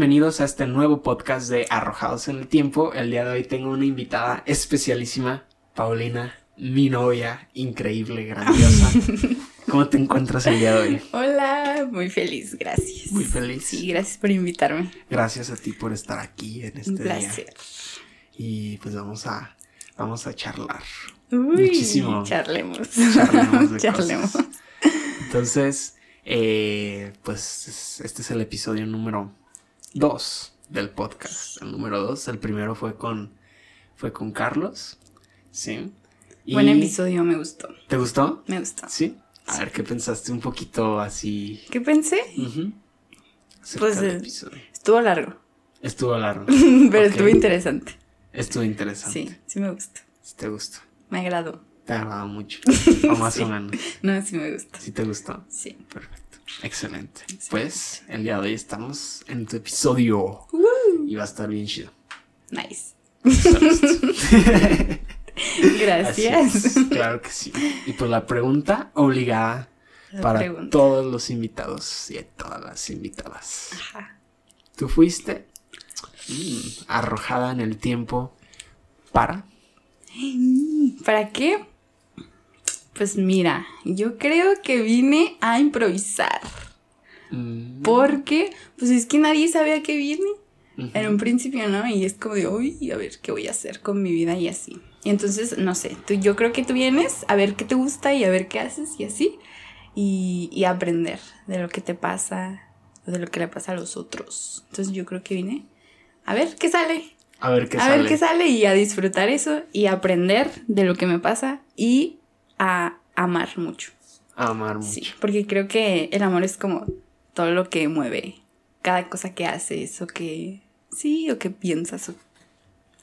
bienvenidos a este nuevo podcast de Arrojados en el Tiempo. El día de hoy tengo una invitada especialísima, Paulina, mi novia, increíble, grandiosa. ¿Cómo te encuentras el día de hoy? Hola, muy feliz, gracias. Muy feliz. Sí, gracias por invitarme. Gracias a ti por estar aquí en este Un día. placer. Y pues vamos a, vamos a charlar. Uy, Muchísimo. Charlemos. Charlemos de Charlemos. cosas. Entonces, eh, pues es- este es el episodio número 2 del podcast. El número 2. El primero fue con, fue con Carlos. Sí. Y- Buen episodio, me gustó. ¿Te gustó? Me gustó. Sí. A ver, ¿qué pensaste un poquito así? ¿Qué pensé? Pues, del eh, episodio. Estuvo largo, Estuvo largo. pero estuvo interesante. Estuvo interesante. Sí, sí me gustó. Sí te gustó. Me agradó. Te agradó mucho. O más Sí. o menos. No, sí me gustó. Sí te gustó. Sí. Perfecto. Excelente. Excelente. Pues el día de hoy estamos en tu episodio. Y va a estar bien chido. Nice. Gracias. claro que sí. Y pues la pregunta obligada La para pregunta. todos los invitados y todas las invitadas. Ajá. ¿Tú fuiste mm, arrojada en el tiempo para? ¿Para qué? Pues mira, yo creo que vine a improvisar. Mm, Porque, pues es que nadie sabía que viene. ujú. En un principio, ¿no? Y es como de, uy, a ver qué voy a hacer con mi vida y así. Y entonces, no sé, tú, yo creo que tú vienes a ver qué te gusta y a ver qué haces y así. Y, y aprender de lo que te pasa de lo que le pasa a los otros. Entonces yo creo que vine a ver qué sale. A ver qué a sale. ver qué sale y a disfrutar eso y a aprender de lo que me pasa y a amar mucho. Amar mucho. Sí, porque creo que el amor es como todo lo que mueve, cada cosa que haces o que sí o que piensas o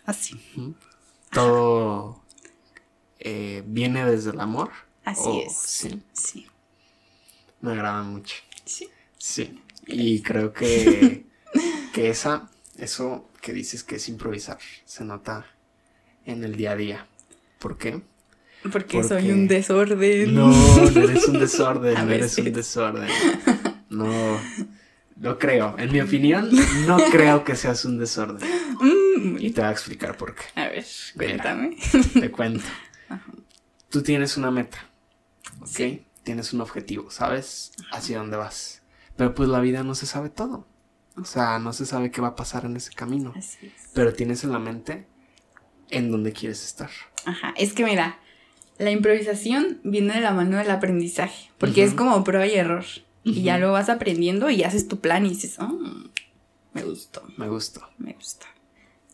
así. Todo eh, viene desde el amor. Así es. Sí, Sí. me agrada mucho. Sí. Sí. Y creo que, que esa, eso que dices que es improvisar, se nota en el día a día. ¿Por qué? Porque, Porque- soy un desorden. No, no eres un desorden, no eres un desorden. No, no creo. En mi opinión, no creo que seas un desorden. Mm, Y te voy a explicar por qué. A ver, Mira. cuéntame. Te cuento. Tú tienes una meta, ¿ok? Sí. Tienes un objetivo, ¿sabes? Hacia dónde vas. Pero pues la vida no se sabe todo. O sea, no se sabe qué va a pasar en ese camino. Así es. Pero tienes en la mente en dónde quieres estar. Ajá, es que mira, la improvisación viene de la mano del aprendizaje, porque es como prueba y error. Y ya lo vas aprendiendo y haces tu plan y dices, oh, me gustó, Me gustó. me gusta.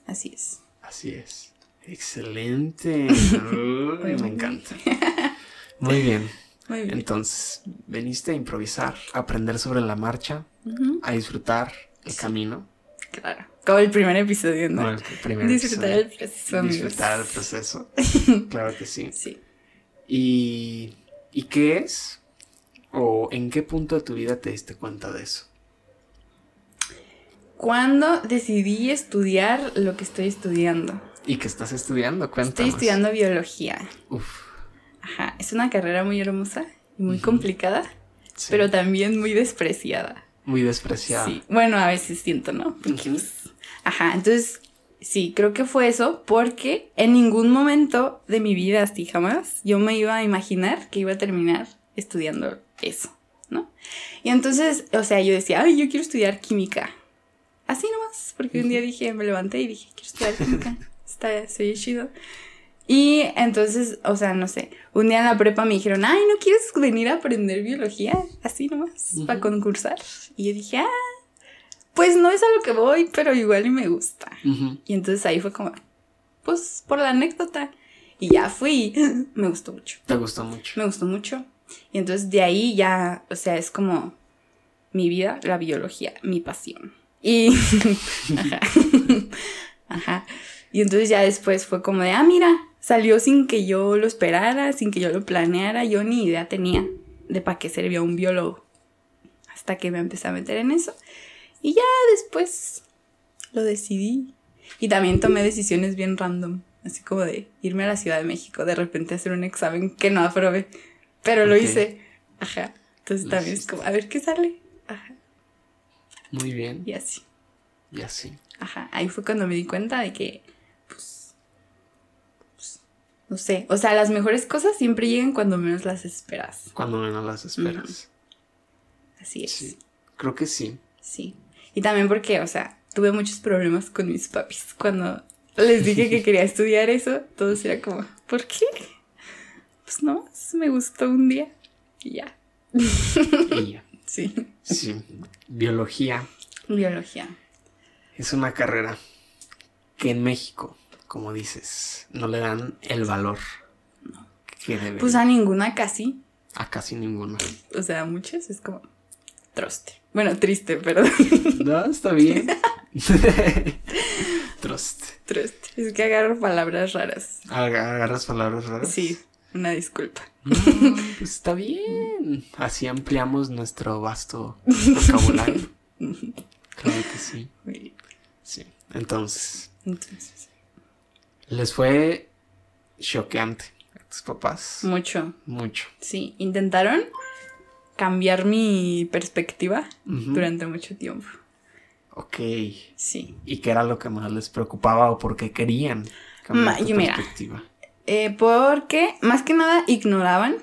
Así es. Así es. Excelente. Uy, me encanta. Muy bien. Muy bien. Entonces, veniste a improvisar, a aprender sobre la marcha, a disfrutar el camino. Claro. Como el primer episodio, ¿no? El primer Disfrutar episodio. el proceso, amigos. Disfrutar el proceso. Claro que sí. Sí. ¿Y, ¿Y qué es? ¿O en qué punto de tu vida te diste cuenta de eso? Cuando decidí estudiar lo que estoy estudiando. ¿Y qué estás estudiando? Estoy Cuéntanos. estudiando biología. Uf, Ajá. Es una carrera muy hermosa y muy complicada, sí. pero también muy despreciada. Muy despreciado. Sí. Bueno, a veces siento, ¿no? Porque, pues, Ajá. Entonces, sí, creo que fue eso porque en ningún momento de mi vida, así jamás, yo me iba a imaginar que iba a terminar estudiando eso, ¿no? Y entonces, o sea, yo decía, ay, yo quiero estudiar química. Así nomás, porque un día dije, me levanté y dije, quiero estudiar química. Está, soy chido. Y entonces, o sea, no sé, un día en la prepa me dijeron, ay, ¿no quieres venir a aprender biología? Así nomás, para concursar. Y yo dije, ah, pues no es a lo que voy, pero igual y me gusta. Y entonces ahí fue como, pues por la anécdota. Y ya fui, me gustó mucho, Te gustó mucho. me gustó mucho. Y entonces de ahí ya, o sea, es como mi vida, la biología, mi pasión. Y, ajá, ajá. Y entonces ya después fue como de, ah, mira, salió sin que yo lo esperara, sin que yo lo planeara, yo ni idea tenía de para qué servía un biólogo. Hasta que me empecé a meter en eso. Y ya después lo decidí. Y también tomé decisiones bien random. Así como de irme a la Ciudad de México, de repente hacer un examen que no aprobé. Pero lo hice. Ajá. Entonces también es como, a ver qué sale. Ajá. Muy bien. Y así. y así. Ajá, ahí fue cuando me di cuenta de que, pues, pues, no sé, o sea, las mejores cosas siempre llegan cuando menos las esperas. Cuando menos las esperas. Así es. Sí, creo que sí. Sí. Y también porque, o sea, tuve muchos problemas con mis papis. Cuando les dije que quería estudiar eso, todos era como, ¿por qué? Pues no, me gustó un día y ya. Y ya. Sí. Sí. Biología Biología. es una carrera que en México, como dices, no le dan el valor que debe. Pues a ninguna casi. a casi ninguno. O sea, a muchas es como troste. Bueno, triste, pero No, está bien. Trust. troste. Es que agarro palabras raras. Agarras palabras raras. Sí, una disculpa. No, pues está bien. Así ampliamos nuestro vasto vocabulario. Claro que sí. Sí. Entonces, Entonces, les fue choqueante a tus papás. mucho. Mucho. Sí, intentaron cambiar mi perspectiva durante mucho tiempo. Ok. Sí. ¿Y qué era lo que más les preocupaba o por qué querían Ma- cambiar tu y mira. perspectiva? Eh, porque más que nada ignoraban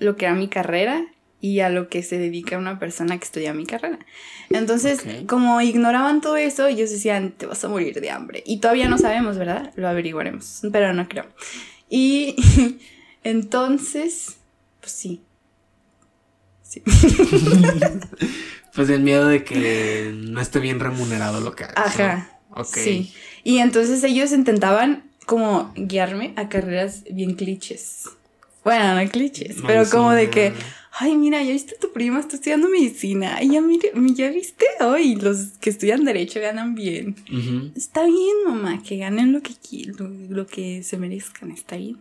lo que era mi carrera y a lo que se dedica una persona que estudia mi carrera. Entonces, como ignoraban todo eso, ellos decían, te vas a morir de hambre. Y todavía no sabemos, ¿verdad? Lo averiguaremos, pero no creo. Y entonces, pues sí. Sí. Pues el miedo de que no esté bien remunerado lo que hagas. ¿no? Ajá. Ok. Sí. Y entonces ellos intentaban como guiarme a carreras bien clichés. Bueno, no clichés, pero como de que, ay, mira, ya viste tu prima, está estudiando medicina. Y ya, mire, ya viste hoy, los que estudian derecho ganan bien. Ujú. Está bien, mamá, que ganen lo que, lo, lo que se merezcan, está bien.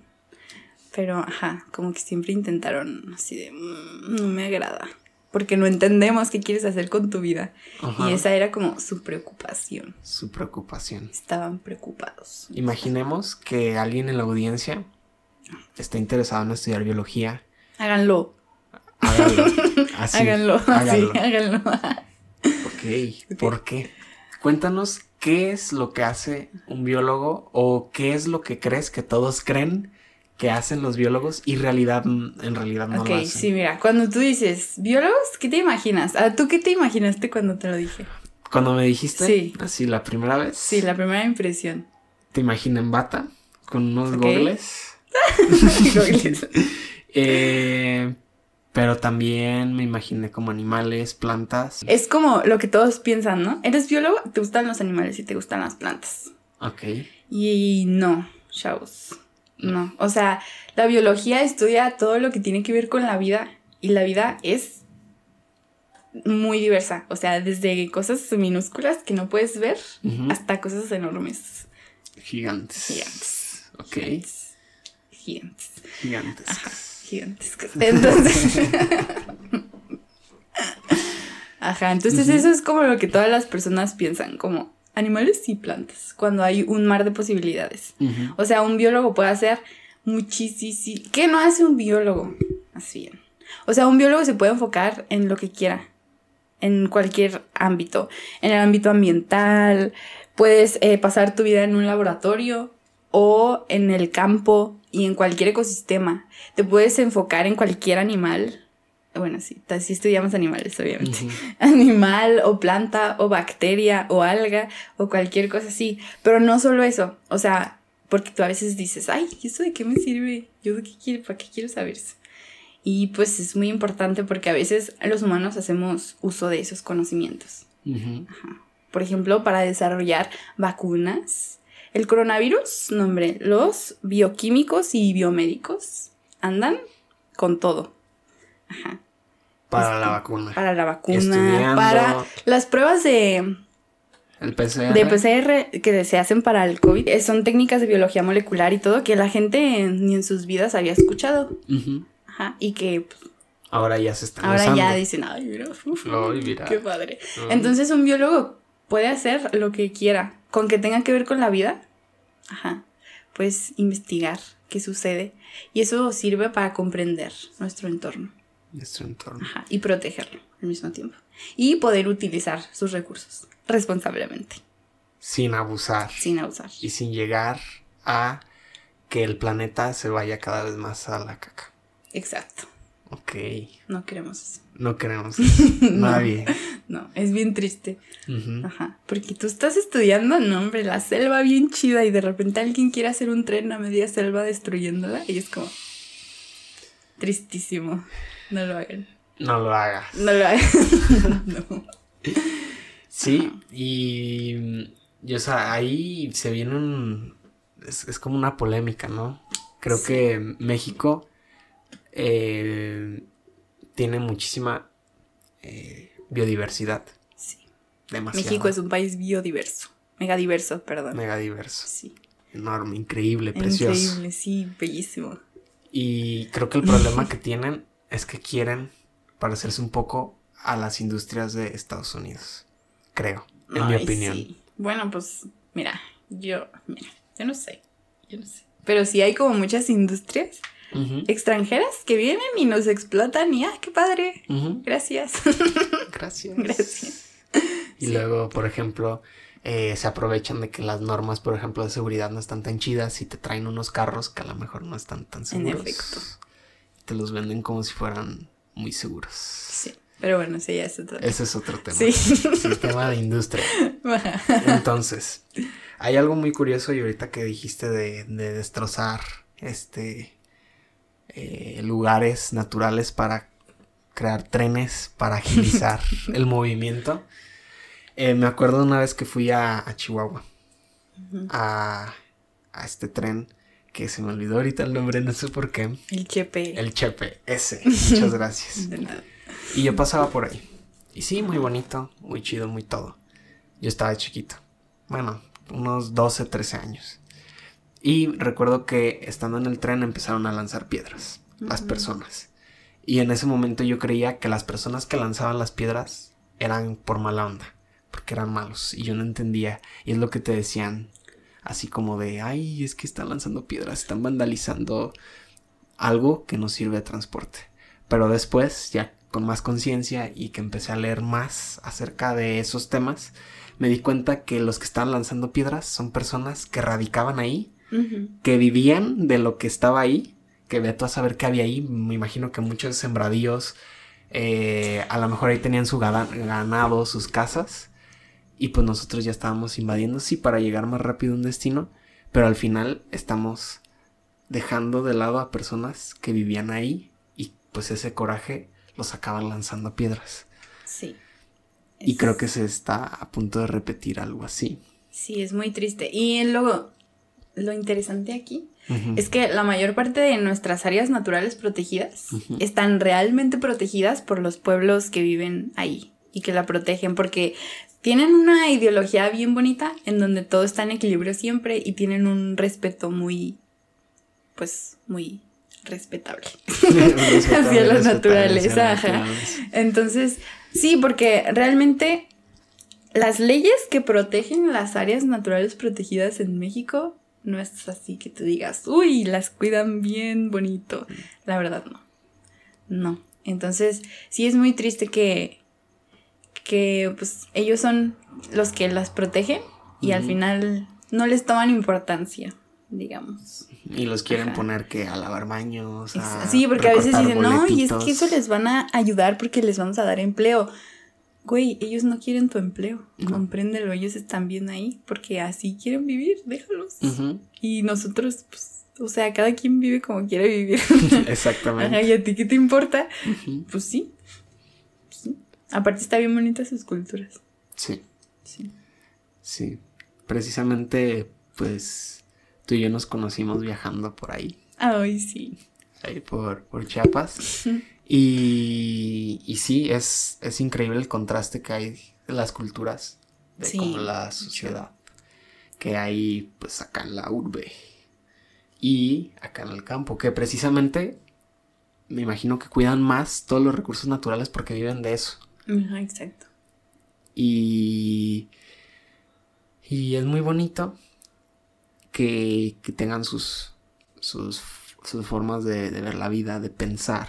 Pero, ajá, como que siempre intentaron así de, "Mm, no me agrada. Porque no entendemos qué quieres hacer con tu vida. Ajá. Y esa era como su preocupación. Su preocupación. Estaban preocupados. Imaginemos que alguien en la audiencia está interesado en estudiar biología. Háganlo. Hágalo. Así. háganlo. hágalo. Sí, háganlo. Ok. ¿Por qué? Cuéntanos qué es lo que hace un biólogo o qué es lo que crees que todos creen que hacen los biólogos y realidad, en realidad no ok, lo hacen. sí, mira, cuando tú dices biólogos, ¿qué te imaginas? Ah, ¿Tú qué te imaginaste cuando te lo dije? Cuando me dijiste, Sí. así la primera vez, Sí, la primera impresión. te imaginé en bata con unos Ok. gogles. Gogles. Eh, pero también me imaginé como animales, plantas. es como lo que todos piensan, ¿no? Eres biólogo, te gustan los animales y te gustan las plantas. Ok. Y no, chavos. No. O sea, la biología estudia todo lo que tiene que ver con la vida. Y la vida es muy diversa. O sea, desde cosas minúsculas que no puedes ver hasta cosas enormes. Gigantes. Gigantes. Ok. Gigantes. Gigantes. Gigantes. Gigantescas. Entonces. Ajá, entonces eso es como lo que todas las personas piensan, como animales y plantas, cuando hay un mar de posibilidades. O sea, un biólogo puede hacer muchísimo. ¿Qué no hace un biólogo? Así bien. O sea, un biólogo se puede enfocar en lo que quiera, en cualquier ámbito. En el ámbito ambiental, puedes eh, pasar tu vida en un laboratorio o en el campo y en cualquier ecosistema. Te puedes enfocar en cualquier animal. Bueno, sí, sí estudiamos animales, obviamente animal o planta o bacteria o alga o cualquier cosa así. Pero no solo eso, o sea, porque tú a veces dices, ay, ¿y eso de qué me sirve? ¿Yo de qué quiero? ¿Para qué quiero saber eso? Y pues es muy importante porque a veces los humanos hacemos uso de esos conocimientos. Ujú. Por ejemplo, para desarrollar vacunas. El coronavirus, no hombre, los bioquímicos y biomédicos andan con todo. Ajá. Para Este, la vacuna. Para la vacuna, Estudiando. para las pruebas de, El PCR. de PCR que se hacen para el COVID. eh, Son técnicas de biología molecular y todo que la gente ni en sus vidas había escuchado. Ajá. Y que pues, Ahora ya se están ahora usando. ya dicen, ay, mira, uf, Ay, mira. qué padre. Entonces un biólogo puede hacer lo que quiera, con que tenga que ver con la vida. Ajá. Pues investigar qué sucede. Y eso sirve para comprender nuestro entorno. Nuestro entorno. Ajá. Y protegerlo al mismo tiempo. Y poder utilizar sus recursos. responsablemente, Sin abusar. sin abusar. Y sin llegar a que el planeta se vaya cada vez más a la caca. Exacto. Ok. No queremos eso. No queremos eso. Nadie. No, es bien triste. Ajá. Porque tú estás estudiando, no, hombre, la selva bien chida y de repente alguien quiere hacer un tren a media selva destruyéndola y es como. Tristísimo. No lo hagan. No lo hagas. No lo hagan. no. Sí, y, y, o sea, ahí se viene un... Es, es como una polémica, ¿no? Creo Sí. que México eh, tiene muchísima eh, biodiversidad. Sí. Demasiado. México es un país biodiverso. Megadiverso, perdón. Mega diverso. Sí. Enorme, increíble, precioso. Increíble, sí, bellísimo. Y creo que el problema que tienen es que quieren parecerse un poco a las industrias de Estados Unidos. Creo, en mi opinión. sí. Bueno, pues, mira, yo, mira, yo no sé. Yo no sé. Pero sí hay como muchas industrias extranjeras que vienen y nos explotan y ¡ah, qué padre! Gracias. Gracias. Gracias. Y Sí. luego, por ejemplo, eh, se aprovechan de que las normas, por ejemplo, de seguridad no están tan chidas y te traen unos carros que a lo mejor no están tan seguros. efecto. Te los venden como si fueran muy seguros. Sí. Pero bueno, sí, ya es otro. Ese es otro tema. Sí. Sistema de industria. Entonces, hay algo muy curioso y ahorita que dijiste de, de destrozar este eh, lugares naturales para crear trenes para agilizar el movimiento. Eh, me acuerdo una vez que fui a, a Chihuahua a, a este tren que se me olvidó ahorita el nombre, no sé por qué. El chepe. El Chepe, ese. Muchas gracias. De nada. Y yo pasaba por ahí. Y sí, muy bonito, muy chido, muy todo. Yo estaba chiquito. Bueno, unos 12, 13 años. Y recuerdo que estando en el tren empezaron a lanzar piedras, las personas. Y en ese momento yo creía que las personas que lanzaban las piedras eran por mala onda, porque eran malos. Y yo no entendía. Y es lo que te decían, así como de, ay, es que están lanzando piedras, están vandalizando algo que nos sirve de transporte. Pero después, ya con más conciencia y que empecé a leer más acerca de esos temas, me di cuenta que los que estaban lanzando piedras son personas que radicaban ahí, que vivían de lo que estaba ahí, que ve tú a saber qué había ahí. Me imagino que muchos sembradíos, eh, a lo mejor ahí tenían su ganado, sus casas, y pues nosotros ya estábamos invadiendo, sí, para llegar más rápido a un destino, pero al final estamos dejando de lado a personas que vivían ahí y pues ese coraje los acaban lanzando piedras. Sí. Y creo que se está a punto de repetir algo así. Sí, es muy triste. Y luego, lo interesante aquí es que la mayor parte de nuestras áreas naturales protegidas están realmente protegidas por los pueblos que viven ahí y que la protegen porque tienen una ideología bien bonita en donde todo está en equilibrio siempre y tienen un respeto muy, pues, muy respetable. Hacia la naturaleza, ajá. Entonces, sí, porque realmente las leyes que protegen las áreas naturales protegidas en México no es así que tú digas, uy, las cuidan bien bonito. La verdad, no. No. Entonces, sí es muy triste que, que pues ellos son los que las protegen y al final no les toman importancia, digamos. Y los quieren Ajá. poner que a lavar baños. a Sí, porque a veces dicen, no, y es que boletitos". eso les van a ayudar porque les vamos a dar empleo. Güey, ellos no quieren tu empleo, No. compréndelo, ellos están bien ahí porque así quieren vivir, déjalos. Y nosotros, pues, o sea, cada quien vive como quiere vivir. Exactamente. Ajá, ¿y a ti qué te importa? Pues sí. Aparte está bien bonitas sus culturas. Sí, Sí. sí. Precisamente, pues, tú y yo nos conocimos viajando por ahí. Ay, sí. ahí por, por Chiapas. Y, y sí, es, es increíble el contraste que hay de las culturas, de Sí, como la sociedad que hay pues acá en la urbe y acá en el campo, que precisamente me imagino que cuidan más todos los recursos naturales porque viven de eso. Exacto. Y, y es muy bonito que, que tengan sus, sus, sus formas de, de ver la vida, de pensar,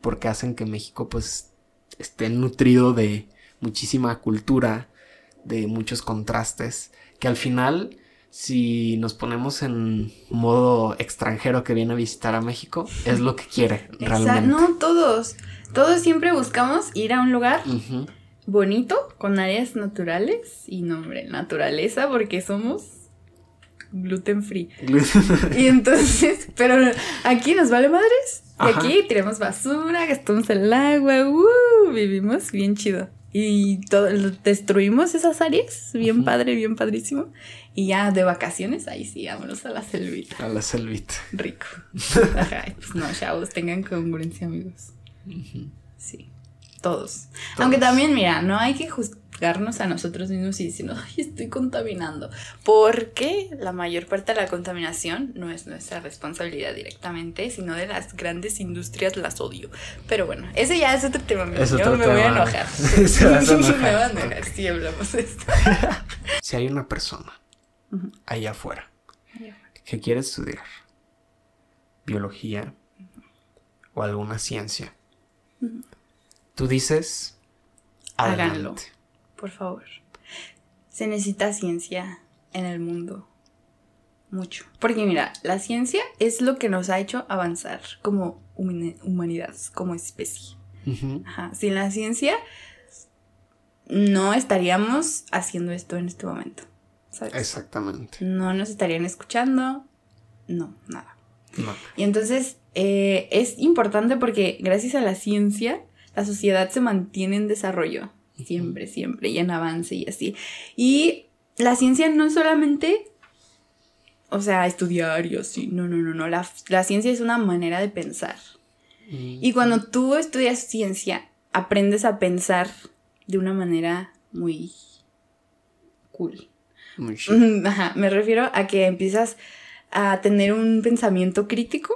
porque hacen que México pues esté nutrido de muchísima cultura, de muchos contrastes, que al final, si nos ponemos en modo extranjero que viene a visitar a México, es lo que quiere realmente. No, todos. Todos siempre buscamos ir a un lugar bonito, con áreas naturales y nombre, naturaleza, porque somos gluten free. Y entonces, pero aquí nos vale madres. Y Ajá. aquí tiramos basura, gastamos el agua, ¡uh! vivimos bien chido. Y todo, destruimos esas áreas, bien padre, bien padrísimo. Y ya de vacaciones, ahí sí, vámonos a la selvita. A la selvita. Rico. Ajá, pues no, chavos, tengan congruencia, amigos. Sí, todos. Aunque también, mira, no hay que juzgarnos a nosotros mismos y decir, ay, estoy contaminando. Porque la mayor parte de la contaminación no es nuestra responsabilidad directamente, sino de las grandes industrias, las odio. Pero bueno, ese ya es otro tema. Es Yo otro me voy a enojar. Se vas a enojar. me voy a enojar si hablamos de esto. Si hay una persona allá afuera que quiere estudiar biología o alguna ciencia, tú dices, Háganlo. Por favor. Se necesita ciencia en el mundo. Mucho. Porque mira, la ciencia es lo que nos ha hecho avanzar como humani- humanidad, como especie. Ajá. Sin la ciencia, no estaríamos haciendo esto en este momento. ¿Sabes? Exactamente. No nos estarían escuchando. No, nada. No. Y entonces eh, es importante porque gracias a la ciencia la sociedad se mantiene en desarrollo. Siempre, siempre, y en avance y así. Y la ciencia no solamente, o sea, estudiar y así. No, no, no, no. La, la ciencia es una manera de pensar. Y cuando tú estudias ciencia, aprendes a pensar de una manera muy cool. Muy. Ajá, me refiero a que empiezas a tener un pensamiento crítico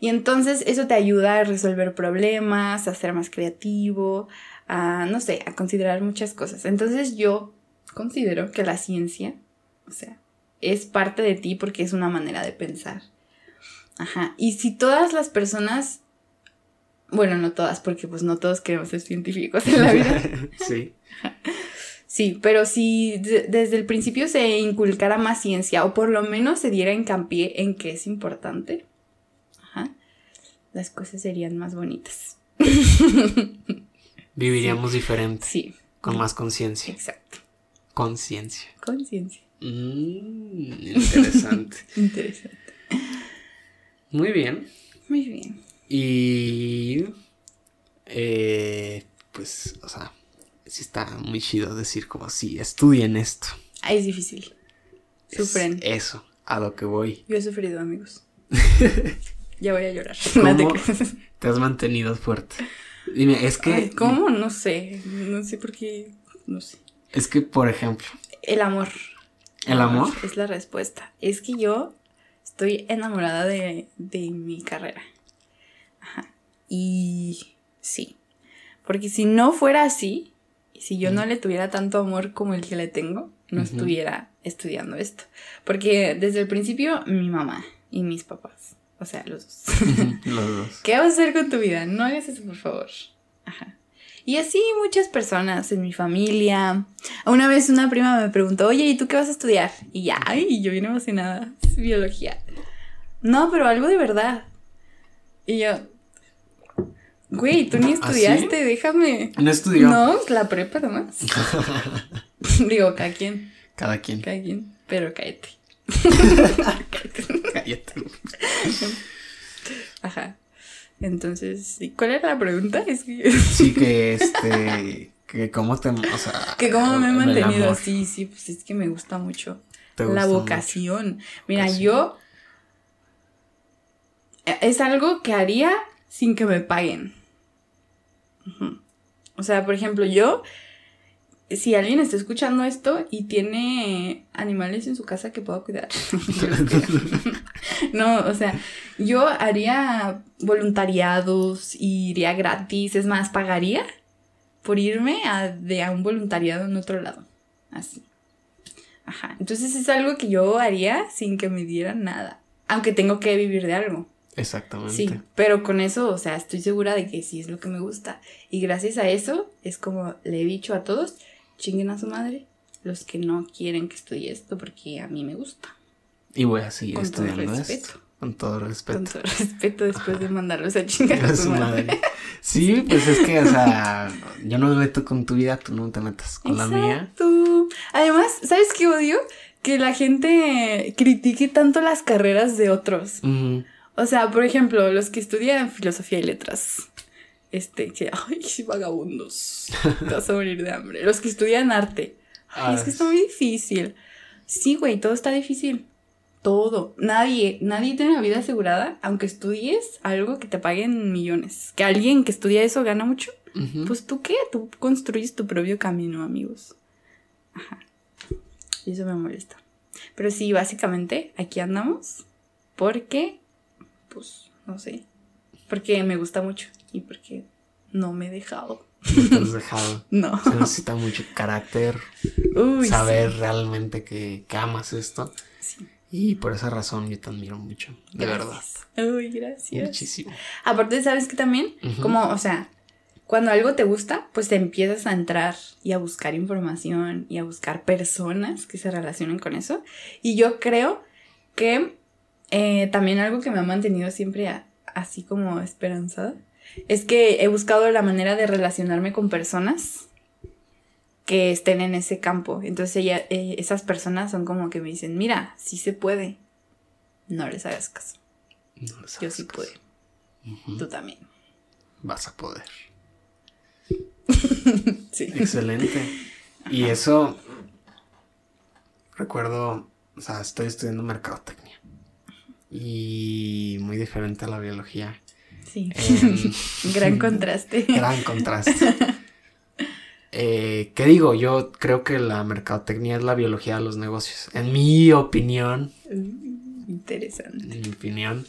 Y entonces eso te ayuda a resolver problemas, a ser más creativo, a, no sé, a considerar muchas cosas. Entonces yo considero que la ciencia, o sea, es parte de ti porque es una manera de pensar. Ajá. Y si todas las personas, bueno, no todas, porque pues no todos queremos ser científicos en la vida. sí. Sí, pero si de- desde el principio se inculcara más ciencia o por lo menos se diera hincapié en que es importante, ajá, las cosas serían más bonitas. Viviríamos diferente, Sí, con más conciencia. exacto. Conciencia. Conciencia. Mm, interesante. Interesante. Muy bien. Muy bien. Y. eh, pues, o sea, sí está muy chido decir como sí, estudien esto. Ah, es difícil. Es Sufren. eso, a lo que voy. Yo he sufrido, amigos. ya voy a llorar. Te has mantenido fuerte. Dime, es que. Ay, ¿Cómo? No sé. No sé por qué. No sé. Es que, por ejemplo, El amor. ¿El amor? Es la respuesta. Es que yo estoy enamorada de, de mi carrera. Ajá. Y sí. Porque si no fuera así, si yo no le tuviera tanto amor como el que le tengo, no estuviera estudiando esto. Porque desde el principio, mi mamá y mis papás. O sea, los dos. los dos. ¿Qué vas a hacer con tu vida? No hagas eso, por favor. Ajá. Y así muchas personas en mi familia. Una vez una prima me preguntó, oye, ¿y tú qué vas a estudiar? Y ya, ay, yo bien emocionada, es biología. No, pero algo de verdad. Y yo, güey, tú ni ¿Ah, estudiaste, déjame. No estudió. No, la prepa nomás. Digo, cada quien, Cada quien. cada quien, pero cállate. Cállate. Ajá. Entonces. ¿cuál era la pregunta? Es que... Sí, que este. Que cómo te. O sea. Que cómo me he mantenido, sí, sí, pues es que me gusta mucho te la gusta vocación. Mira, Vocación. yo eh, es algo que haría sin que me paguen. O sea, por ejemplo, yo si alguien está escuchando esto y tiene animales en su casa que puedo cuidar. no, o sea, yo haría voluntariados, iría gratis, es más, pagaría por irme a, de a un voluntariado en otro lado. Así. Ajá. Entonces es algo que yo haría sin que me dieran nada. Aunque tengo que vivir de algo. Exactamente. Sí, pero con eso, o sea, estoy segura de que sí es lo que me gusta. Y gracias a eso, es como le he dicho a todos, chinguen a su madre. Los que no quieren que estudie esto porque a mí me gusta. Y voy a seguir Con todo estudiando respeto. esto. Con todo respeto. Con todo respeto después de mandarlos a chingar a su madre. madre. Sí, pues es que, o sea, yo no me meto con tu vida, tú no te metas con la mía. Además, ¿sabes qué odio? Que la gente critique tanto las carreras de otros. Ujú. O sea, por ejemplo, los que estudian filosofía y letras. Este, que, ay, vagabundos. Te vas a morir de hambre. Los que estudian arte. Ay, es que está muy difícil. Sí, güey, todo está difícil. Todo. Nadie, nadie tiene una vida asegurada, aunque estudies algo que te paguen millones. Que alguien que estudia eso gana mucho. Pues tú qué, tú construyes tu propio camino, amigos. Ajá. Y eso me molesta. Pero sí, básicamente aquí andamos porque, pues, no sé, porque me gusta mucho y porque no me he dejado. No te has dejado. No. Se necesita mucho carácter, Uy, saber realmente que, que amas esto. sí. Y por esa razón yo te admiro mucho, de verdad. Uy, gracias. Muchísimo. Aparte, ¿sabes que también? Como, o sea, cuando algo te gusta, pues te empiezas a entrar y a buscar información y a buscar personas que se relacionen con eso. Y yo creo que eh, también algo que me ha mantenido siempre a- así como esperanzada es que he buscado la manera de relacionarme con personas que estén en ese campo. Entonces ella- eh, esas personas son como que me dicen, mira, sí se puede. No les hagas caso. No le Yo sabes sí puedo. Tú también. Vas a poder. Sí. Excelente. Y eso, recuerdo, o sea, estoy estudiando mercadotecnia. Y muy diferente a la biología. Sí. Em, Gran contraste. Gran contraste. Eh, ¿Qué digo? Yo creo que la mercadotecnia es la biología de los negocios. En mi opinión, Mm, Interesante. en mi opinión,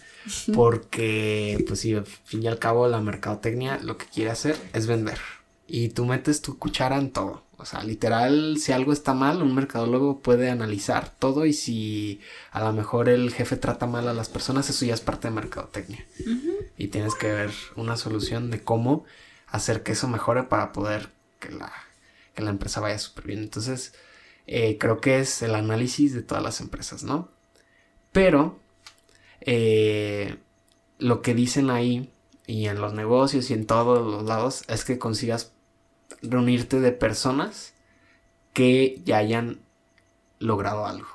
porque, pues sí, al fin y al cabo, la mercadotecnia lo que quiere hacer es vender. Y tú metes tu cuchara en todo. O sea, literal, si algo está mal, un mercadólogo puede analizar todo y si a lo mejor el jefe trata mal a las personas, eso ya es parte de mercadotecnia. Y tienes que ver una solución de cómo hacer que eso mejore para poder que la, que la empresa vaya súper bien. Entonces, eh, creo que es el análisis de todas las empresas, ¿no? Pero, eh, lo que dicen ahí, y en los negocios y en todos los lados, es que consigas reunirte de personas que ya hayan logrado algo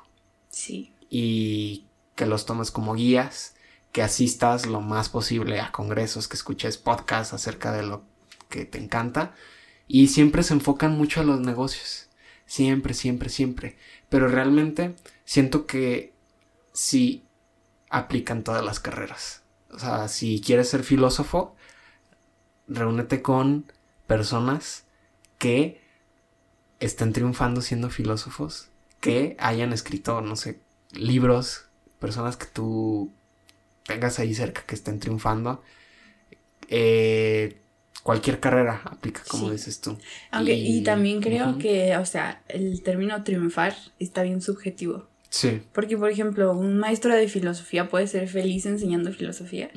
Sí. y que los tomes como guías, que asistas lo más posible a congresos, que escuches podcasts acerca de lo que te encanta y siempre se enfocan mucho a los negocios, siempre, siempre, siempre, pero realmente siento que sí aplican todas las carreras. O sea, si quieres ser filósofo, reúnete con personas que estén triunfando siendo filósofos, que hayan escrito, no sé, libros, personas que tú tengas ahí cerca que estén triunfando. Eh, cualquier carrera aplica, como Sí. dices tú. Aunque, y, Y- también creo que, o sea, el término triunfar está bien subjetivo. Sí. Porque, por ejemplo, un maestro de filosofía puede ser feliz enseñando filosofía.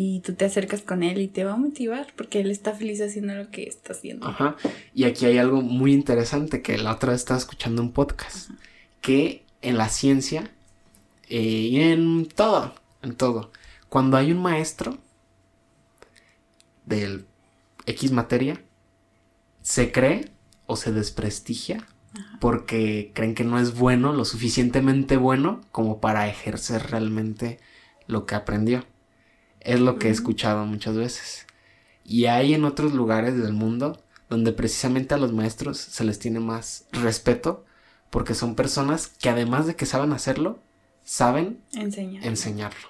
Y tú te acercas con él y te va a motivar porque él está feliz haciendo lo que está haciendo. Ajá. Y aquí hay algo muy interesante que la otra vez estaba escuchando un podcast. Que en la ciencia eh, y en todo, en todo, cuando hay un maestro del X materia, se cree o se desprestigia porque creen que no es bueno, lo suficientemente bueno como para ejercer realmente lo que aprendió. Es lo que he escuchado muchas veces. Y hay en otros lugares del mundo donde precisamente a los maestros se les tiene más respeto porque son personas que además de que saben hacerlo, saben Enseña. enseñarlo.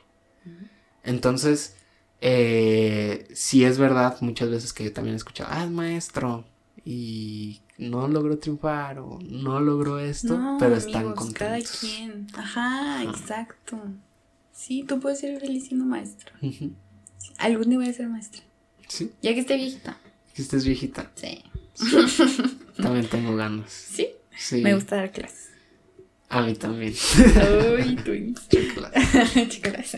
Entonces, eh, sí es verdad muchas veces que yo también he escuchado, ah, es maestro y no logró triunfar o no logró esto, No, pero están amigos, cada contentos. quien. Ajá, Ajá. exacto. Sí, tú puedes ser feliz siendo maestro. Ujú. Algún día voy a ser maestra. Sí, Ya que esté viejita. que estés viejita. Sí. También tengo ganas. Sí. Sí. Me gusta dar clases. A mí también. Uy, twins. Chicas. Chicas.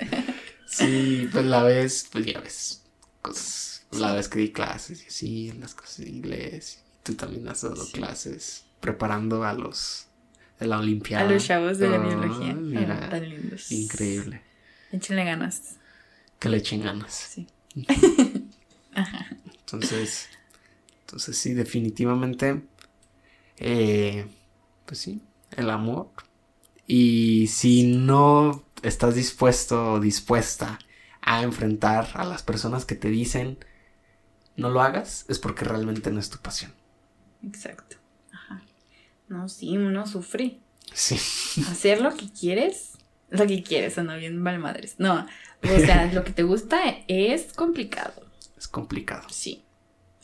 Sí, pues la vez, pues ya ves. Cosas. La vez que di clases y así, las cosas de inglés y tú también has dado clases preparando a los de la Olimpiada. A los chavos de la Oh, biología. Mira, Ah, tan lindos. increíble. Échenle ganas. Que le echen ganas. Sí. Entonces, entonces sí, definitivamente, eh, pues sí, el amor. Y si no estás dispuesto o dispuesta a enfrentar a las personas que te dicen no lo hagas, es porque realmente no es tu pasión. Exacto. Ajá. No, sí, uno sufre. Sí. Hacer lo que quieres, lo que quieres, o no bien vale madres. No, o sea, lo que te gusta es complicado. Es complicado. Sí,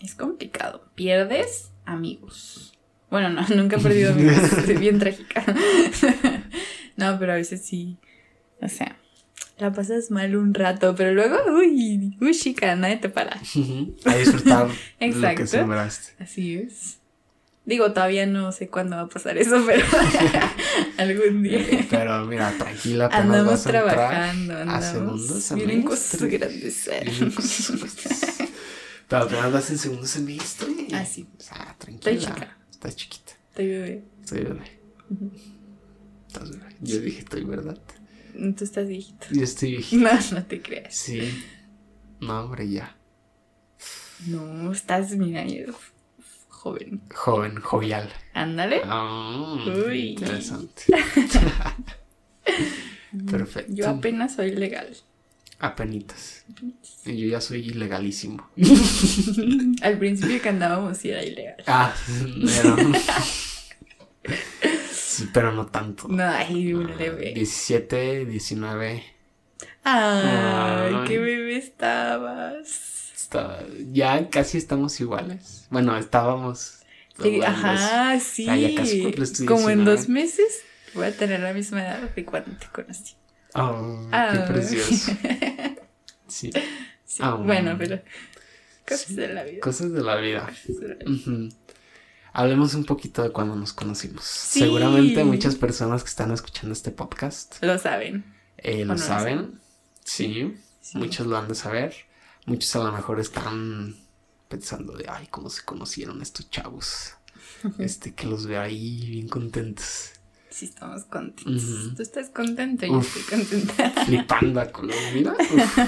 es complicado. Pierdes amigos. Bueno, no, nunca he perdido amigos. Soy bien trágica. no, pero a veces sí. O sea, la pasas mal un rato, pero luego, uy, uy, chica, nadie te para. A disfrutar lo que Exacto. sembraste. Así es. Digo, todavía no sé cuándo va a pasar eso, pero algún día. Pero mira, tranquila, apenas Andamos vas a trabajando, a andamos. Vienen cosas grandes. Vienen cosas grandes. Pero apenas vas en segundo semestre. Ah, sí. O sea, tranquila. Estoy chica. Estás chiquita. Estoy bebé. Estoy bebé. Estás bebé. Yo dije, estoy verdad. Tú estás viejito. Yo estoy viejita. No, no te creas. Sí. No, hombre, ya. No, estás, mira, yo- joven. Joven, jovial. Ándale. Ah, Uy. Interesante. Perfecto. Yo apenas soy legal. Apenitas. Y yo ya soy ilegalísimo. Al principio que andábamos sí era ilegal. Ah, pero. sí, pero no tanto. No, ay, un Ah, leve. 17, 19. Ay, Ay. qué bebé estabas. Está- ya casi estamos iguales. Bueno, estábamos. Sí, ajá, sí. Ah, ya casi Como en 19. dos meses voy a tener la misma edad de cuando te conocí. Oh, Ah. qué precioso. Sí. Sí, Ah, bueno, pero cosas de la vida. Cosas de la vida. Cosas de la vida. Ujú. Hablemos un poquito de cuando nos conocimos. Sí. Seguramente muchas personas que están escuchando este podcast Lo saben. eh, ¿O lo no lo saben. Sí, Sí. muchos lo han de saber. Muchos a lo mejor están pensando de, ay, cómo se conocieron estos chavos. Este, que los veo ahí bien contentos. Sí, estamos contentos. Ujú. Tú estás contento, yo Uf. estoy contenta. Flipando a color, mira. Uf.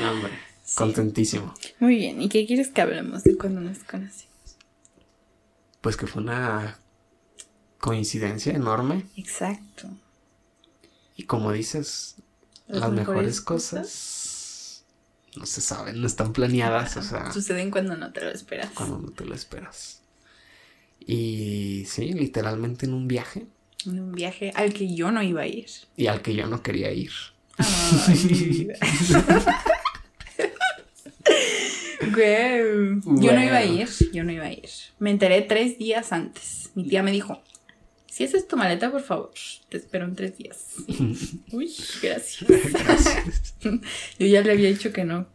No, hombre, Sí. contentísimo. Muy bien, ¿y qué quieres que hablemos de cuando nos conocimos? Pues que fue una coincidencia enorme. Exacto. Y como dices, las, mejores, cosas, no se saben, no están planeadas, o sea, Suceden cuando no te lo esperas. cuando no te lo esperas. Y sí, literalmente en un viaje En un viaje al que yo no iba a ir. y al que yo no quería ir. Ay. Güey, Yo no iba a ir, yo no iba a ir. Me enteré tres días antes. Mi tía me dijo, si haces tu maleta, por favor, te espero en tres días. Uy, gracias. Gracias. Yo ya le había dicho que no,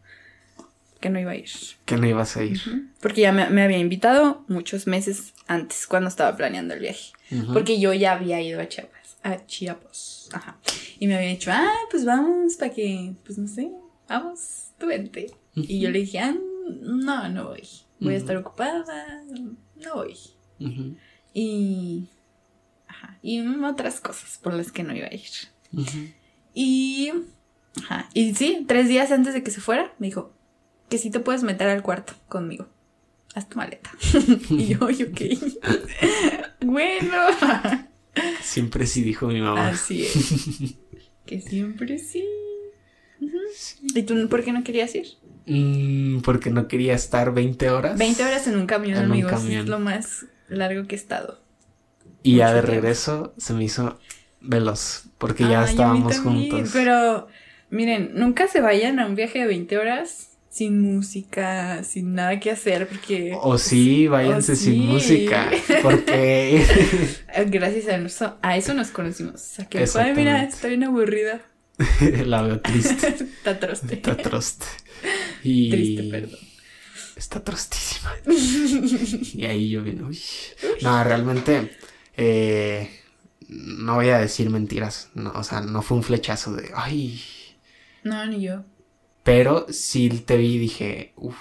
que no iba a ir. Que no ibas a ir. Porque ya me, me había invitado muchos meses antes, cuando estaba planeando el viaje. Porque yo ya había ido a Chiapas. A Chiapas. Ajá. Y me había dicho, ah, pues vamos, para que, pues no sé, vamos, tú vente. Y yo le dije, ah, no, no voy. Voy a estar ocupada, no voy. Y. Ajá. Y otras cosas por las que no iba a ir. Y. Ajá. Y sí, tres días antes de que se fuera, me dijo que sí te puedes meter al cuarto conmigo. Haz tu maleta. y yo, "Ay, ok. bueno. Siempre sí dijo mi mamá. Así es. que siempre sí. Ujú. ¿Y tú por qué no querías ir? Mm, porque no quería estar 20 horas. 20 horas en un camión, En un amigos. camión. Es lo más largo que he estado. Y ya de tiempo. regreso se me hizo veloz. Porque ya estábamos también, juntos. Pero, miren, nunca se vayan a un viaje de 20 horas sin música, sin nada que hacer, porque O sí, váyanse O sin música. Porque. gracias a eso, a eso nos conocimos. O sea, que fue, "Ay, mira, estoy bien aburrida. la veo triste. Está troste. Está troste. Y. Triste, perdón. Está trostísima. y ahí yo vine, uy. No, realmente. Eh, no voy a decir mentiras. No, o sea, no fue un flechazo de. Ay. No, ni yo. Pero sí te vi y dije, uff,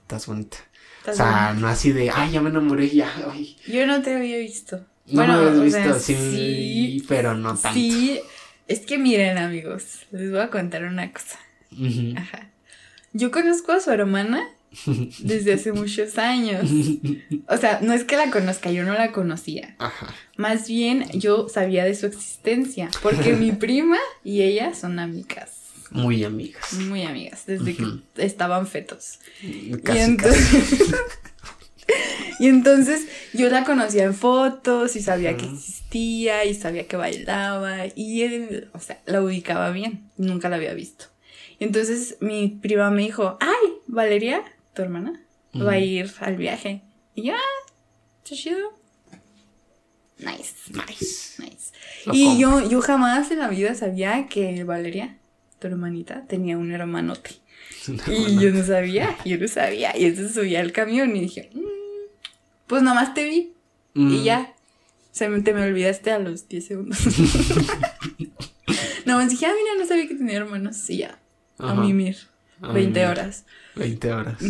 estás bonita. O sea, no así de, ay, ya me enamoré, ya. Ay. Yo no te había visto. No bueno, me habías visto, sea, sí, sí, pero no tanto. Sí, es que miren, amigos, les voy a contar una cosa. Ajá. Yo conozco a su hermana desde hace muchos años. O sea, no es que la conozca, yo no la conocía. Ajá. Más bien yo sabía de su existencia, porque mi prima y ella son amigas, Muy amigas. muy amigas, desde que estaban fetos. Casi, y, entonces, y entonces yo la conocía en fotos y sabía que existía y sabía que bailaba y, él, o sea, la ubicaba bien, nunca la había visto. Y entonces mi prima me dijo, ay, Valeria, tu hermana, va a ir al viaje. Y yo, ah, está chido. Nice. Nice. Nice. Lo y compro. yo, yo jamás en la vida sabía que Valeria, tu hermanita, tenía un hermanote. Y yo no sabía, yo no sabía. Y entonces subí al camión y dije, "Mm, pues nomás te vi. Mm. Y ya, se me, te me olvidaste a los 10 segundos. nomás dije, ah, mira, no sabía que tenía hermanos. Y ya, a Ajá. mimir. A 20 mimir. horas. 20 horas.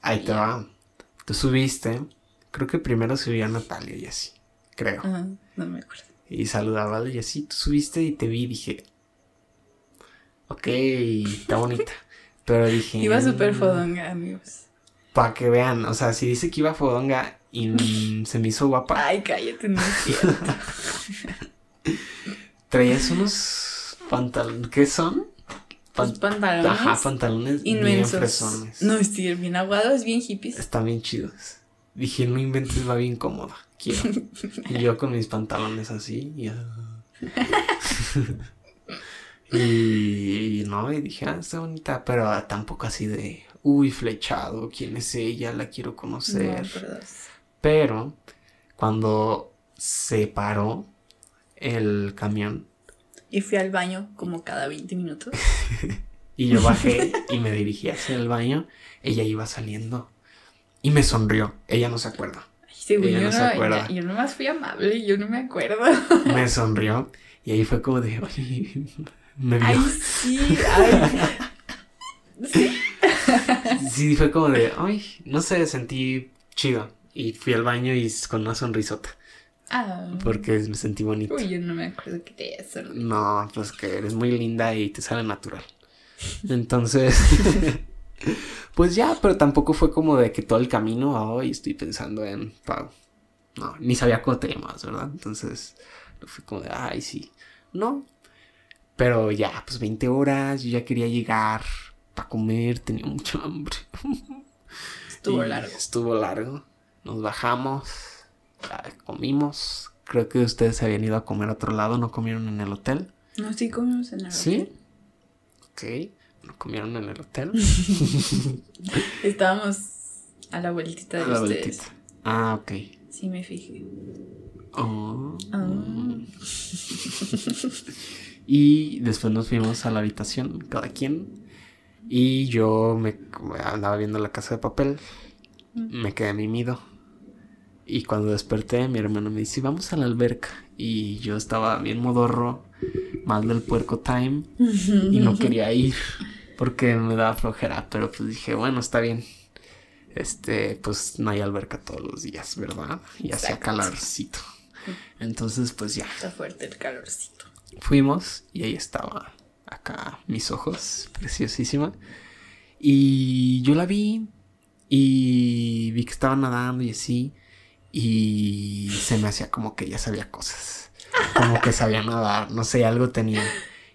Ahí te va. Tú subiste. Creo que primero subía Natalia y así. Creo. Ajá, no me acuerdo. Y saludaba y así. Tú subiste y te vi y dije. Ok, está bonita. Pero dije. Iba súper fodonga, amigos. Para que vean. O sea, si dice que iba fodonga y mm, se me hizo guapa. Ay, cállate, no es cierto. Traías unos pantalones. ¿Qué son? Pan- Los pantalones Ajá, pantalones bien inmensos. fresones. No, estoy bien aguados, bien hippies. Están bien chidos. Dije, no inventes, va bien cómoda. Quiero. y yo con mis pantalones así. Y, y, y no, y dije, ah, está bonita. Pero tampoco así de, uy, flechado. ¿Quién es ella? La quiero conocer. No. Pero cuando se paró el camión Y fui al baño como cada 20 minutos. y yo bajé y me dirigí hacia el baño, ella iba saliendo y me sonrió. Ella no se acuerda. Ella yo, no se acuerda. yo nomás fui amable, yo no me acuerdo. Me sonrió y ahí fue como de, "Oye", me vio. Ay, sí, ay. Sí. Sí, fue como de, ay, no sé, sentí chido. Y fui al baño y con una sonrisota, Ah. porque me sentí bonito. Uy, yo no me acuerdo que te sonreído. No, pues que eres muy linda y te sale natural. Entonces, pues ya, pero tampoco fue como de que todo el camino hoy estoy pensando en Pau. No, ni sabía cómo te llamabas, ¿verdad? Entonces, fue como de, ay, sí. No. Pero ya, pues 20 horas, yo ya quería llegar para comer, tenía mucha hambre. Estuvo Y largo. Estuvo largo. Nos bajamos, comimos. Creo que ustedes se habían ido a comer a otro lado, no comieron en el hotel. No, sí comimos en el ¿Sí? Ok. No comieron en el hotel. Estábamos a la vueltita de A la ustedes. vueltita. Ah, ok. Sí, me fijé. Oh. Ah. Y después nos fuimos a la habitación, cada quien. Y yo me andaba viendo la casa de papel. Me quedé mimido. Y cuando desperté, mi hermano me dice, vamos a la alberca. Y yo estaba bien modorro, mal del puerco time. Y no quería ir porque me daba flojera. Pero pues dije, bueno, está bien. Este, pues no hay alberca todos los días, ¿verdad? Y hacía calorcito. Entonces, pues ya. Está fuerte el calorcito. Fuimos y ahí estaba acá mis ojos, preciosísima. Y yo la vi y vi que estaba nadando y así. Y se me hacía como que ya sabía cosas. Como que sabía nadar, no sé, algo tenía.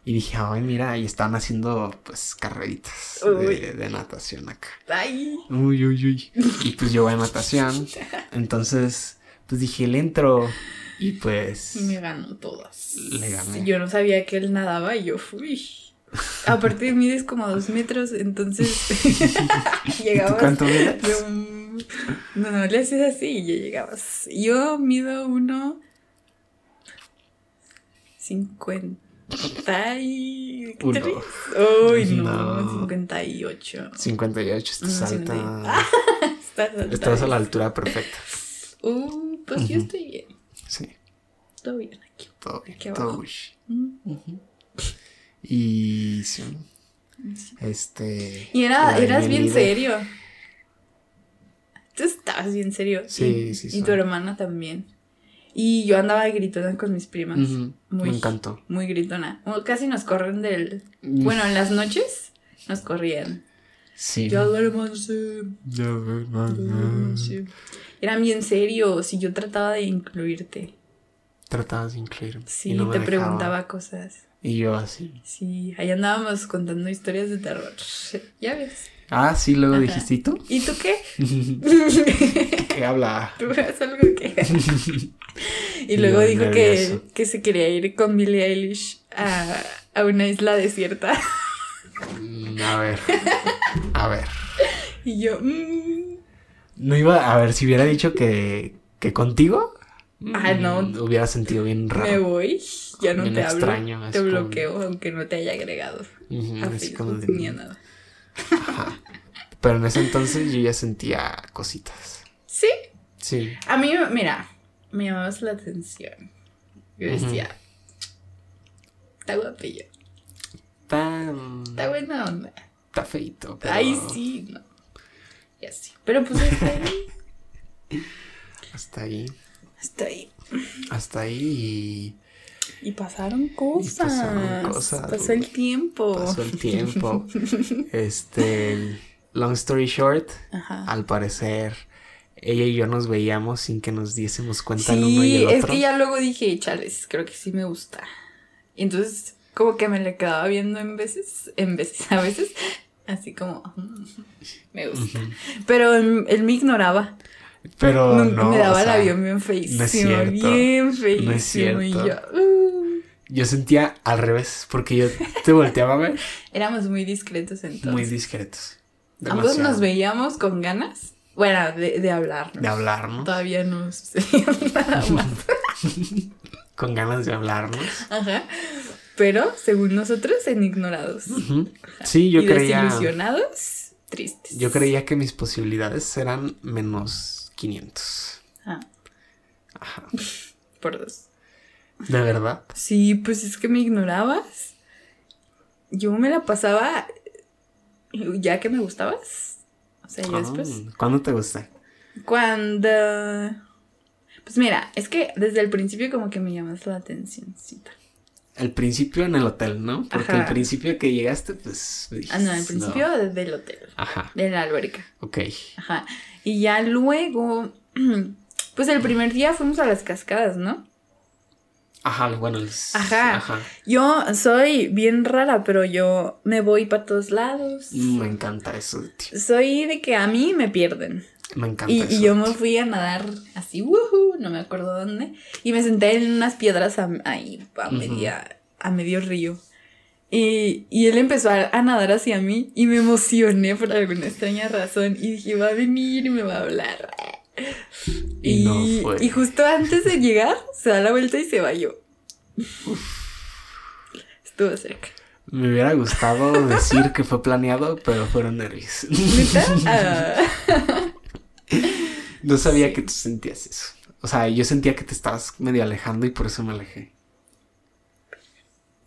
Y dije, ay, mira, y estaban haciendo pues carreritas de, de natación acá. Ay. Uy, uy, uy. Y pues yo voy a natación. Entonces, pues dije, le entro. Y pues. Y me ganó todas. Le gané. Yo no sabía que él nadaba y yo fui. Aparte de mides como dos metros, entonces ¿Y tú llegabas. cuánto mides? yo, no, no, le haces así y ya llegabas. Yo mido uno. Cincuenta y. Uno. tres. Uy, no, No. cincuenta y ocho. 58, estás Mm, alta. Estás alta. Estás a la altura perfecta. Uh, pues yo estoy bien. Sí, Todo bien aquí. todo bien. Aquí Todo abajo. wish. Mm. Y sí. Este. Y era, eras bien serio. Tú estabas bien serio. Sí, y, sí Y tu hermana también. Y yo andaba gritona con mis primas. Ujú, Muy, Me encantó. Muy gritona. Casi nos corren del... Bueno, en las noches nos corrían. Sí. Ya duérmanse. duérmanse. Eran bien serios y yo trataba de incluirte. Tratabas de incluirme. Sí, y no te preguntaba cosas. Y yo así. Sí, ahí andábamos contando historias de terror. Ya ves. Ah, sí, luego Ajá. dijiste ¿y tú. ¿Y tú qué? ¿Qué habla? ¿Tú haz algo que... y luego dijo que, nervioso. que se quería ir con Billie Eilish a, a una isla desierta. Mm, A ver. A ver. y yo... mm, No iba. A ver, si hubiera dicho que. que contigo. Ah, no. mm, Hubiera sentido bien raro. me voy, ya no Bien te hablo. extraño, te es como- bloqueo aunque no te haya agregado Ujú, a así como Facebook de- ni a nada. Ajá. Pero en ese entonces yo ya sentía cositas. Sí, Sí. a mí, mira, me llamabas la atención. Yo decía, está guapillo, Tan. está buena onda. Está feito. pero Ay, sí, no. Y así. Pero pues hasta ahí. Hasta ahí. Hasta ahí. Hasta ahí Y pasaron cosas. pasaron cosas, Pasó el tiempo. y pasó el tiempo. este. Long story short, Ajá. al parecer ella y yo nos veíamos sin que nos diésemos cuenta el uno y Sí, el es otro. que ya luego dije, chales, creo que sí me gusta. Y entonces, como que me le quedaba viendo en veces, en veces, a veces, así como, mm, me gusta. Pero él, él me ignoraba. Pero No- no. me daba o el sea, avión bien feísimo, cierto. bien feísimo. No es Y yo, uh, Yo sentía al revés, porque yo te volteaba a ver éramos muy discretos entonces. muy discretos. Ambos nos veíamos con ganas, bueno, de, de hablar. De hablar, ¿no? Todavía no sucedía nada más. Con ganas de hablarnos. Ajá. Pero, según nosotros, en ignorados. Sí, yo y creía. desilusionados, tristes. Yo creía que mis posibilidades eran menos 500. Ah, Ajá. por dos. ¿De verdad? Sí, pues es que me ignorabas. Yo me la pasaba ya que me gustabas. O sea, yo Ah, después. ¿Cuándo te gusta? Cuando. Pues mira, es que desde el principio como que me llamas la atencióncita. Al principio en el hotel, ¿no? Porque Ajá. al principio que llegaste, pues. me Ah, no, al principio desde el hotel, Ajá, de la alberca. ok. Ajá. Y ya luego, pues el primer día fuimos a las cascadas, ¿no? Ajá, bueno, el- Ajá. Ajá. Yo soy bien rara, pero yo me voy para todos lados. Me encanta eso de ti. Soy de que a mí me pierden. Me encanta Y, eso. y yo me fui a nadar así, woohoo, no me acuerdo dónde. Y me senté en unas piedras a- ahí, a, media, a medio río. Y, y él empezó a, a nadar hacia mí y me emocioné por alguna extraña razón. Y dije, va a venir y me va a hablar. Y no fue. y justo antes de llegar, se da la vuelta y se va yo. Estuvo cerca. Me hubiera gustado decir que fue planeado, pero fueron nervios. ¿Neta? Ah. No sabía Sí. que tú sentías eso. O sea, yo sentía que te estabas medio alejando y por eso me alejé.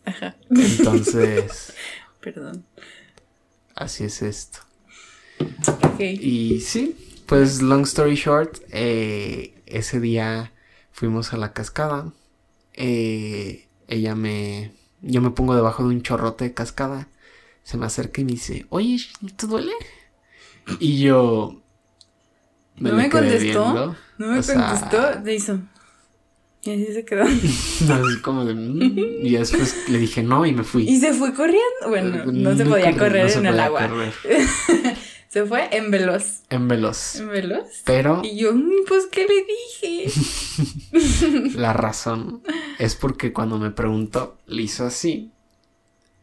Ajá. Entonces, Perdón. así es esto. Ok. Y sí, pues long story short, eh, ese día fuimos a la cascada. Eh, ella me... Yo me pongo debajo de un chorrote de cascada. Se me acerca y me dice, oye, ¿te duele? Y yo... ¿No me contestó? No me o contestó, te hizo. Y así se quedó. así como de... "Mm", y después le dije no y me fui. Y se fue corriendo. Bueno, no se podía corrí, correr no se en el agua. correr. Se fue en veloz. En veloz. En veloz. Pero Y yo, "Mm, pues, ¿qué le dije? la razón es porque cuando me preguntó, le hizo así.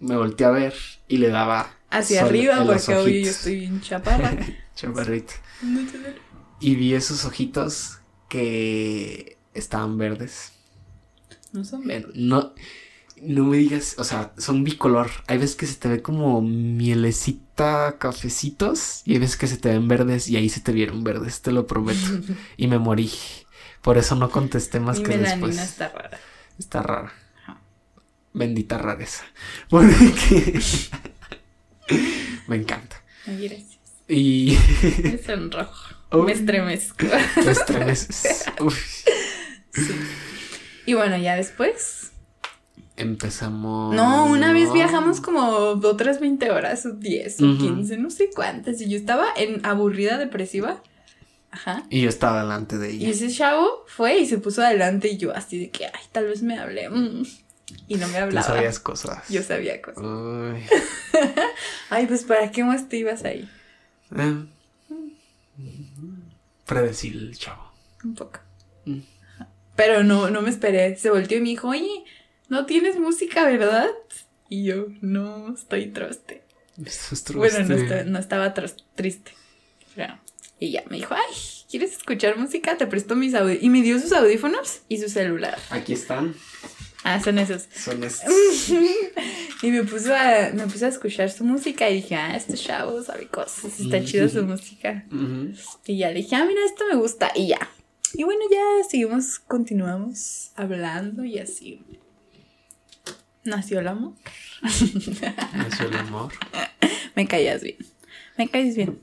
Me volteé a ver y le daba Hacia arriba, porque obvio yo estoy bien chaparra. Chaparrito. No te. Y vi esos ojitos que estaban verdes. No son verdes. No, no me digas, o sea, son bicolor. Hay veces que se te ve como mielecita, cafecitos, y hay veces que se te ven verdes, y ahí se te vieron verdes, te lo prometo. Y me morí. Por eso no contesté más Mi que después. está rara. Está rara. Ajá. Bendita rareza. Porque me encanta. Gracias. Y Me sonrojo. Me Uy, estremezco. te estremeces. Uf. Sí. Y bueno, ya después. Empezamos. No, una vez viajamos como otras 20 horas, o 10 o Ujú. 15, no sé cuántas. Y yo estaba en aburrida, depresiva. Ajá. Y yo estaba delante de Y ella. ese chavo fue y se puso adelante y yo así de que, ay, tal vez me hable. mm. Y no me Tú hablaba. sabías cosas. Yo sabía cosas. Uy. Ay, pues ¿para qué más te ibas ahí? Eh. Predecible el chavo. Un poco. Mm. Pero no, no me esperé. Se volteó y me dijo, oye, no tienes música, ¿verdad? Y yo, no, estoy triste. Estás Bueno, no, triste. estaba, no estaba triste. Pero- y ya me dijo, ay, ¿quieres escuchar música? Te presto mis audífonos. Y me dio sus audífonos y su celular. Aquí están. Ah, son esos. Son estos. y me puso a, me puse a escuchar su música y dije, ah, este chavo sabe cosas, está chida su música. Y ya le dije, ah, mira, esto me gusta. Y ya. Y bueno, ya seguimos, continuamos hablando y así. Nació el amor. Nació el amor. Me caías bien. Me caes bien.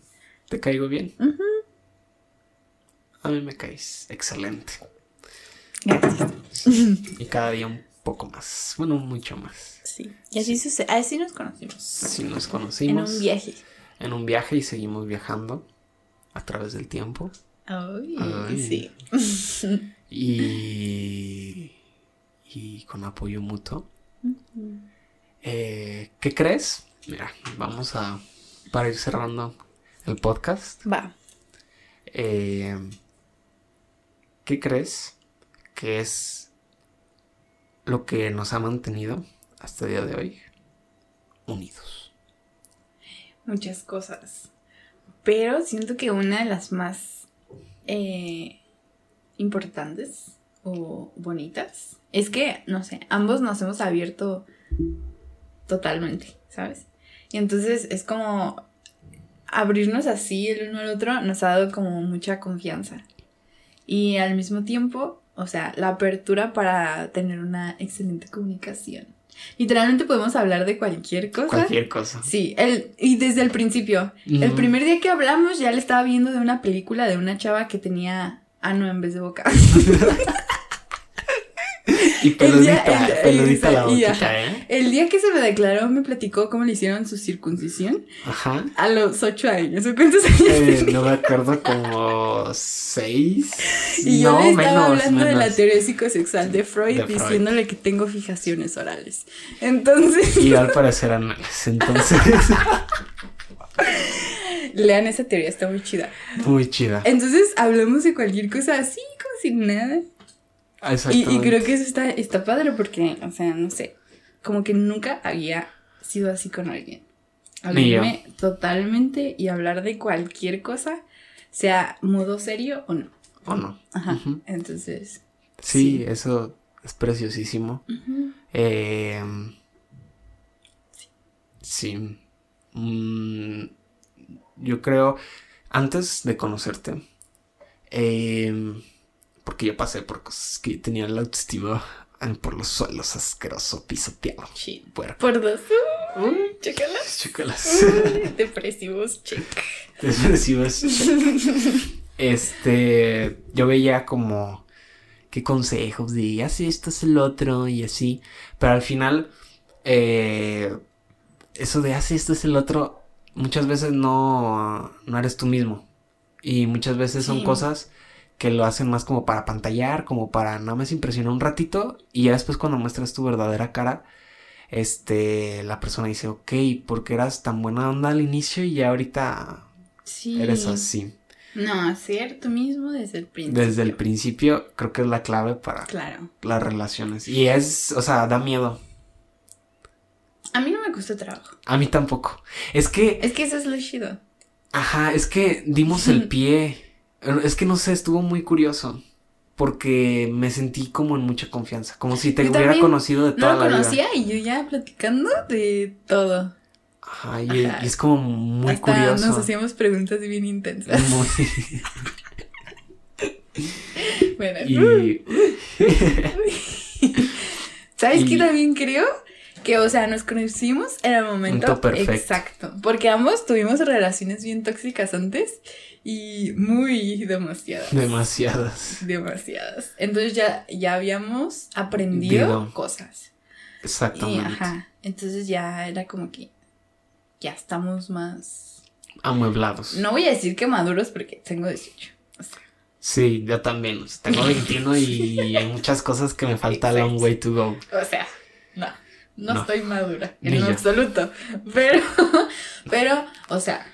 ¿Te caigo bien? A mí me caes excelente. Gracias. Y cada día un poco más. Bueno, mucho más. Sí. Y así sucede. Así nos conocimos. Así nos En conocimos. un viaje. En un viaje y seguimos viajando a través del tiempo. Ay, Ay. sí. Y. Y con apoyo mutuo. Eh, ¿Qué crees? Mira, vamos a. Para ir cerrando el podcast. Va. eh, ¿Qué crees que es lo que nos ha mantenido hasta el día de hoy unidos? Muchas cosas. Pero siento que una de las más eh, importantes o bonitas es que, no sé, ambos nos hemos abierto totalmente, ¿sabes? Y entonces es como abrirnos así el uno al otro nos ha dado como mucha confianza. Y al mismo tiempo, o sea, la apertura para tener una excelente comunicación. Literalmente podemos hablar de cualquier cosa. Cualquier cosa. Sí, el, y desde el principio. El primer día que hablamos ya le estaba viendo de una película de una chava que tenía ano en vez de boca. Y peludita, el día- el- peludita la boquita. ¿eh? El día que se me declaró me platicó cómo le hicieron su circuncisión Ajá. a los ocho años. ¿O cuántos años Eh, no me acuerdo, como seis. Y yo le estaba menos, hablando de la teoría psicosexual de Freud, De Freud. diciéndole que tengo fijaciones orales. Entonces, Y al parecer anales. Entonces, lean esa teoría, está muy chida. muy chida. Entonces, hablamos de cualquier cosa así, como si nada. Y, creo que eso está, está padre porque, o sea, no sé, como que nunca había sido así con alguien. Abrirme totalmente y hablar de cualquier cosa, sea modo serio o no. ¿O no? Ajá. Entonces, Sí, Sí. eso es preciosísimo. Eh, sí. Mm, yo creo, antes de conocerte, eh, porque yo pasé por cosas que tenía la autoestima por los suelos asqueroso, pisoteado. sí. Puerco. Por dos. Chécalas. Chócalas. Depresivos, check. Depresivos. Este, yo veía como qué consejos de haz esto, es el otro y así, pero al final, eh, eso de haz esto, es el otro, muchas veces no, no eres tú mismo. Y muchas veces son Sí. cosas que lo hacen más como para pantallar, como para nada más impresionar un ratito y ya después cuando muestras tu verdadera cara, este, la persona dice, ok, porque eras tan buena onda al inicio y ya ahorita Sí. eres así. No, ser tú mismo desde el principio. Desde el principio creo que es la clave para Claro. las relaciones. Y es, o sea, da miedo. A mí no me costó trabajo. A mí tampoco. Es que, Es que eso es lo chido. ajá, es que dimos el pie. Es que no sé, estuvo muy curioso. Porque me sentí como en mucha confianza. Como si te Yo hubiera conocido de No toda lo la vida. conocía y yo ya platicando de todo. Ajá, y, Ajá. y es como muy Hasta curioso. nos hacíamos preguntas bien intensas. Muy- Bueno, y ¿sabes y- qué también creo? que, o sea, nos conocimos en el Momento perfecto. exacto. Porque ambos tuvimos relaciones bien tóxicas antes y muy demasiadas. Demasiadas. demasiadas. Entonces ya, ya habíamos aprendido Digo. cosas. Y, Exactamente. ajá. Entonces ya era como que ya estamos más. Amueblados. No voy a decir que maduros porque tengo 18. O sea, Sí, yo también. O sea, tengo 21 y hay muchas cosas que me falta Exacto. long way to go. o sea, no. No, No. estoy madura Ni en yo. absoluto. Pero, pero, o sea,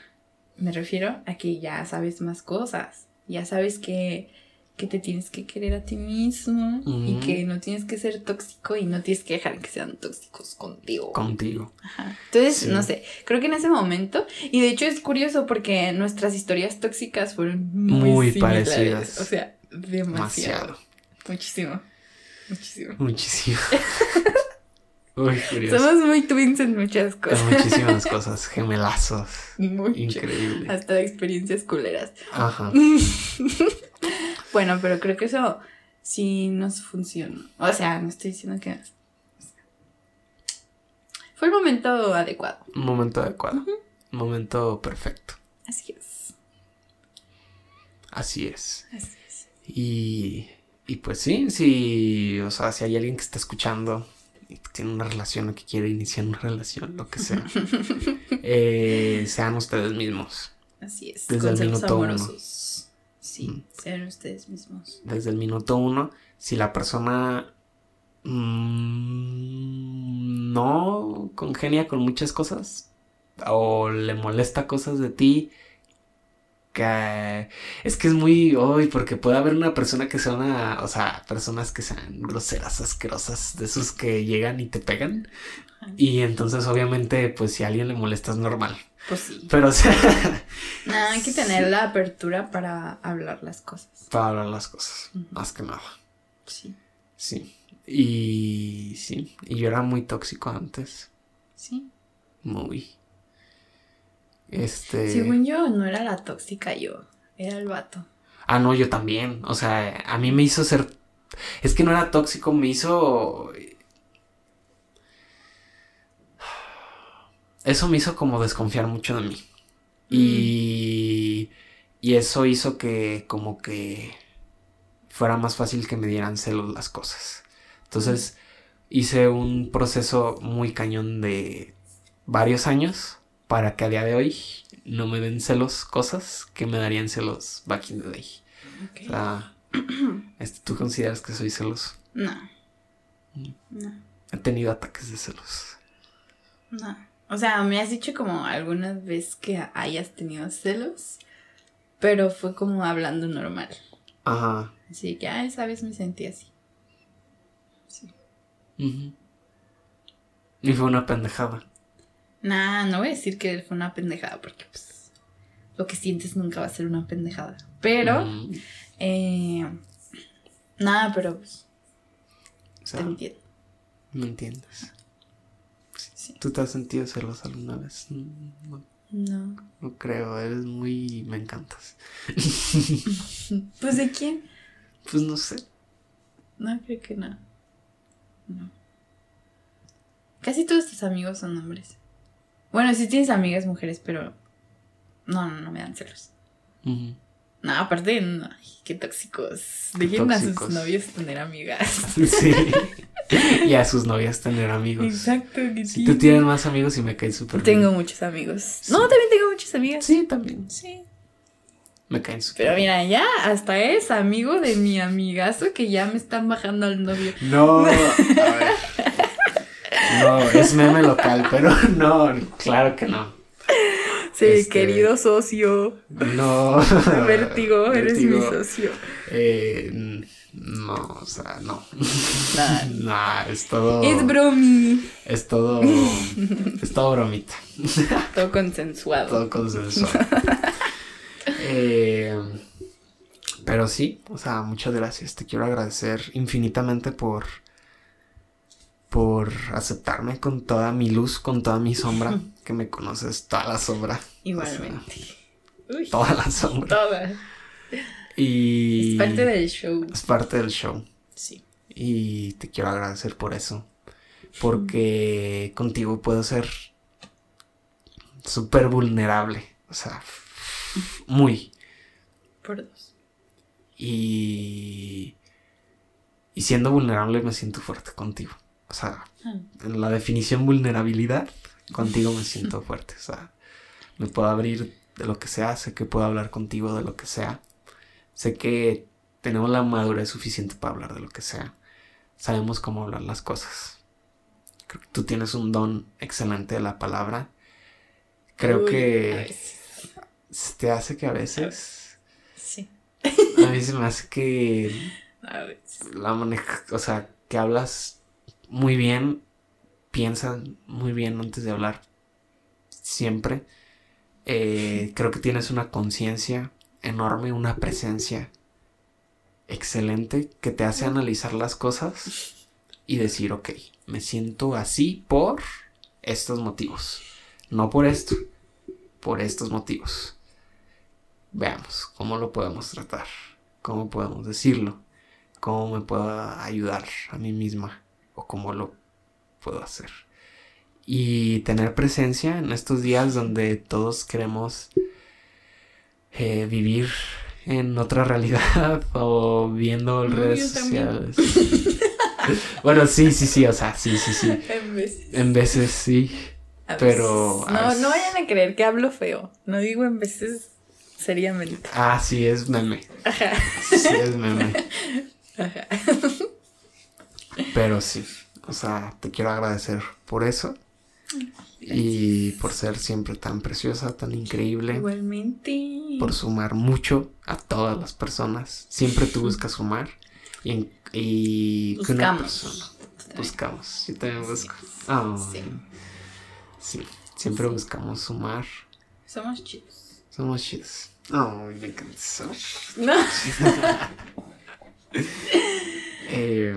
me refiero a que ya sabes más cosas. Ya sabes que, que te tienes que querer a ti mismo y que no tienes que ser tóxico y no tienes que dejar que sean tóxicos contigo. Contigo. Ajá. Entonces, Sí. no sé, creo que en ese momento, y de hecho es curioso porque nuestras historias tóxicas fueron muy, Muy similares. parecidas. O sea, demasiado. Demasiado. Muchísimo. Muchísimo. Muchísimo. Uy, curioso. Somos muy twins en muchas cosas. muchísimas cosas. Gemelazos. Mucho. Increíble. Hasta de experiencias culeras. Ajá. Bueno, pero creo que eso sí nos funcionó. O sea, no estoy diciendo que. Fue el momento adecuado. Momento adecuado. Un momento perfecto. Así es. Así es. Así es. Y, y pues sí, sí, o sea, si hay alguien que está escuchando tiene una relación o que quiere iniciar una relación, lo que sea, eh, sean ustedes mismos. Así es. Desde el minuto uno. Sí, Mm. sean ustedes mismos. Desde el minuto uno, si la persona mm, no congenia con muchas cosas o le molesta cosas de ti, es que es muy hoy porque puede haber una persona que sea una, o sea, personas que sean groseras, asquerosas, de esos que llegan y te pegan y entonces obviamente pues si a alguien le molesta es normal, Pues sí. pero o sea, No, hay que tener la apertura para hablar las cosas. para hablar las cosas, más que nada. Sí. Sí. Y sí, y yo era muy tóxico antes, Sí. muy. Este... Según yo, no era la tóxica yo. Era el vato. Ah, no, yo también. O sea, a mí me hizo ser... Es que no era tóxico, me hizo... Eso me hizo como desconfiar mucho de mí. Y... Y eso hizo que como que fuera más fácil que me dieran celos las cosas. Entonces hice un proceso muy cañón de varios años para que a día de hoy no me den celos cosas que me darían celos back in the day. O sea, este, ¿tú consideras que soy celoso? No. Mm. No. He tenido ataques de celos. No. O sea, me has dicho como alguna vez que hayas tenido celos, pero fue como hablando normal. Ajá. Así que, ah, esa vez me sentí así. Sí. Y fue una pendejada. Nah, no voy a decir que fue una pendejada porque pues lo que sientes nunca va a ser una pendejada. Pero, Mm, eh, nada, pero pues, o te entiendo. ¿me entiendes? Sí. ¿Tú te has sentido celoso alguna vez? No, No. no creo, eres muy... me encantas. Pues de quién? Pues no sé. No, creo que no. No. Casi todos tus amigos son hombres. Bueno, sí tienes amigas mujeres, pero no, no, no me dan celos. No, aparte, no, ay, qué tóxicos. Dejen a sus novios tener amigas. Sí. y a sus novias tener amigos. Exacto, que Si sí. tú tienes más amigos y me caes súper bien. Tengo muchos amigos. Sí. No, también tengo muchas amigas. Sí, también. Sí. Me caen súper Pero mira, ya hasta es amigo de mi amigazo que ya me están bajando al novio. No, a ver. No, es meme local, pero no, claro que no. Sí, Este- querido socio. No. Vértigo, eres mi socio. Eh, no, o sea, no. Nah. Nah, es todo. Es bromi. Es todo. Es todo bromita. Todo consensuado. Todo consensuado. Eh, pero sí, o sea, muchas gracias. Te quiero agradecer infinitamente por. Por aceptarme con toda mi luz, con toda mi sombra. Que me conoces toda la sombra. Igualmente. Uy, Toda la sombra. toda. Y. Es parte del show. Es parte del show. Sí. Y te quiero agradecer por eso. porque contigo puedo ser súper vulnerable, o sea, muy. Por dos. Y, y siendo vulnerable me siento fuerte contigo. O sea, Ah. en la definición vulnerabilidad, contigo me siento fuerte. O sea, me puedo abrir de lo que sea, sé que puedo hablar contigo de lo que sea. Sé que tenemos la madurez suficiente para hablar de lo que sea. Sabemos cómo hablar las cosas. Creo que tú tienes un don excelente de la palabra. Creo Uy, que veces. se te hace que a veces... Sí. A mí se me hace que A veces. la maneja, o sea, que hablas muy bien, piensas muy bien antes de hablar, siempre. Eh, creo que tienes una conciencia enorme, una presencia excelente que te hace analizar las cosas y decir, ok, me siento así por estos motivos, no por esto, por estos motivos. Veamos cómo lo podemos tratar, cómo podemos decirlo cómo me puedo ayudar a mí misma o cómo lo puedo hacer. Y tener presencia en estos días donde todos queremos eh, vivir en otra realidad o viendo No, redes sociales. bueno, sí, sí, sí, o sea, sí, sí, sí. En veces. En veces sí. A pero veces. No, veces- no vayan a creer que hablo feo. No digo en veces seriamente. Ah, sí, es meme. Ajá. Sí, es meme. Ajá. Pero sí, o sea, te quiero agradecer por eso. Y por ser siempre tan preciosa, tan increíble. Igualmente. Por sumar mucho a todas las personas. Siempre tú buscas sumar. Y, y que una Buscamos. persona. Buscamos. Yo también busco. Sí. sí. Siempre buscamos sumar. Somos chidos. Somos chidos. Ay, me cansó. No. Eh,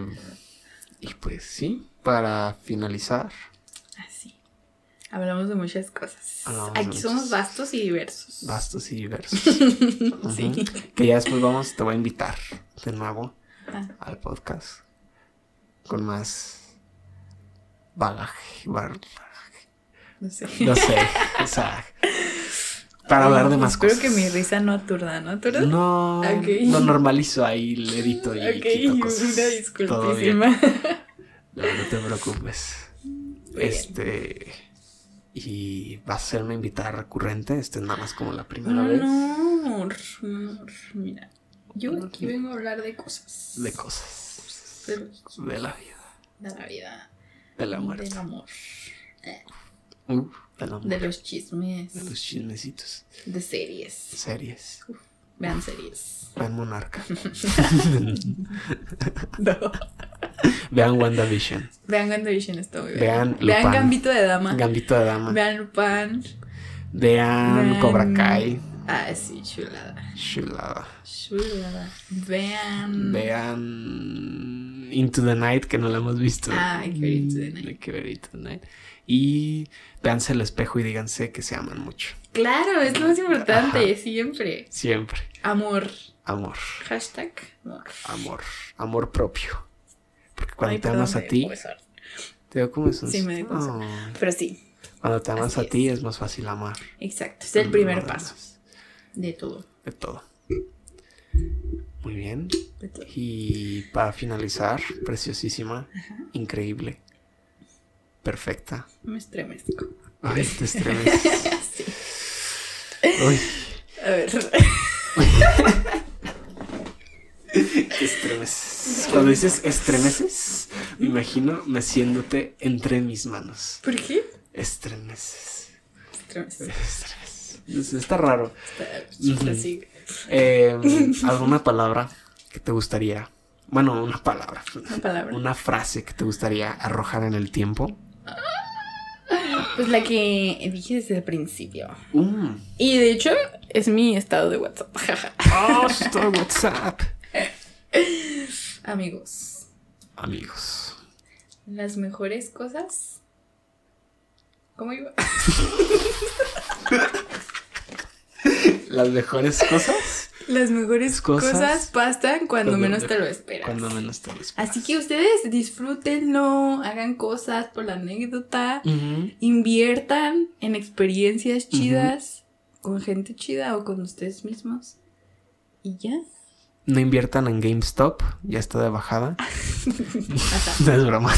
y pues sí, para finalizar. Así. Hablamos de muchas cosas. Hablamos Aquí muchas- somos vastos y diversos. vastos y diversos. Sí. Que ya después vamos, te voy a invitar de nuevo Ah. al podcast con más bagaje, No sé. no sé, o sea, para hablar de más Espero cosas. que mi risa no aturda, ¿no aturda? No, Ok. lo normalizo ahí, le edito y ok, quito cosas. una disculpísima. No, no te preocupes. bien. Este. Y va a ser una invitada recurrente. Este es nada más como la primera No, vez. no, amor, amor, mira. Yo aquí vengo a hablar de cosas. De cosas. De, De la vida. de la vida. De la Del amor. Uh, de los chismes. De los chismecitos. De series. Series. Vean series. Vean Monarca. No. Vean WandaVision. Vean WandaVision, está muy bien. Vean Vean Lupin. Gambito de Dama. Gambito de Dama. Vean Lupin. Vean Vean- Cobra Kai. Ah, sí, chulada. Chulada. Chulada. Vean. Vean Into the Night, que no la hemos visto. Ah, hay que ver Into the Night. Hay que ver Into the Night. Y véanse el espejo y díganse que se aman mucho. Claro, es lo más importante, Ajá. siempre. Siempre. Amor. Amor. Hashtag amor. Amor. Amor propio. Porque cuando Ay, te amas a ti, te veo como eso. Sí, me dio cosa. Pero sí, Cuando te amas Así a ti es más fácil amar. exacto. Es el primer Lo paso de todo. De todo. Muy bien. De todo. Y para finalizar, preciosísima, increíble, perfecta. Me estremezco. Ay, te estremeces. Sí. Uy, A ver. te estremeces. Cuando dices estremeces, me imagino meciéndote entre mis manos. ¿Por qué? Estremeces. Estremezco. Estremeces. Está raro. Está- Ujú. así. Eh, ¿Alguna palabra que te gustaría? Bueno, una palabra. Una palabra. Una frase que te gustaría arrojar en el tiempo. Pues la que dije desde el principio. Mm. Y de hecho, es mi estado de WhatsApp. Oh, estoy en WhatsApp. Amigos, Amigos. las mejores cosas. ¿Cómo iba? Las mejores cosas. Las mejores Cosas cosas, pasan cuando, menos te lo esperas. Cuando menos te lo esperas. Así que ustedes disfrútenlo, hagan cosas por la anécdota, inviertan en experiencias chidas con gente chida o con ustedes mismos. Y ya. No inviertan en GameStop, ya está de bajada. No es broma.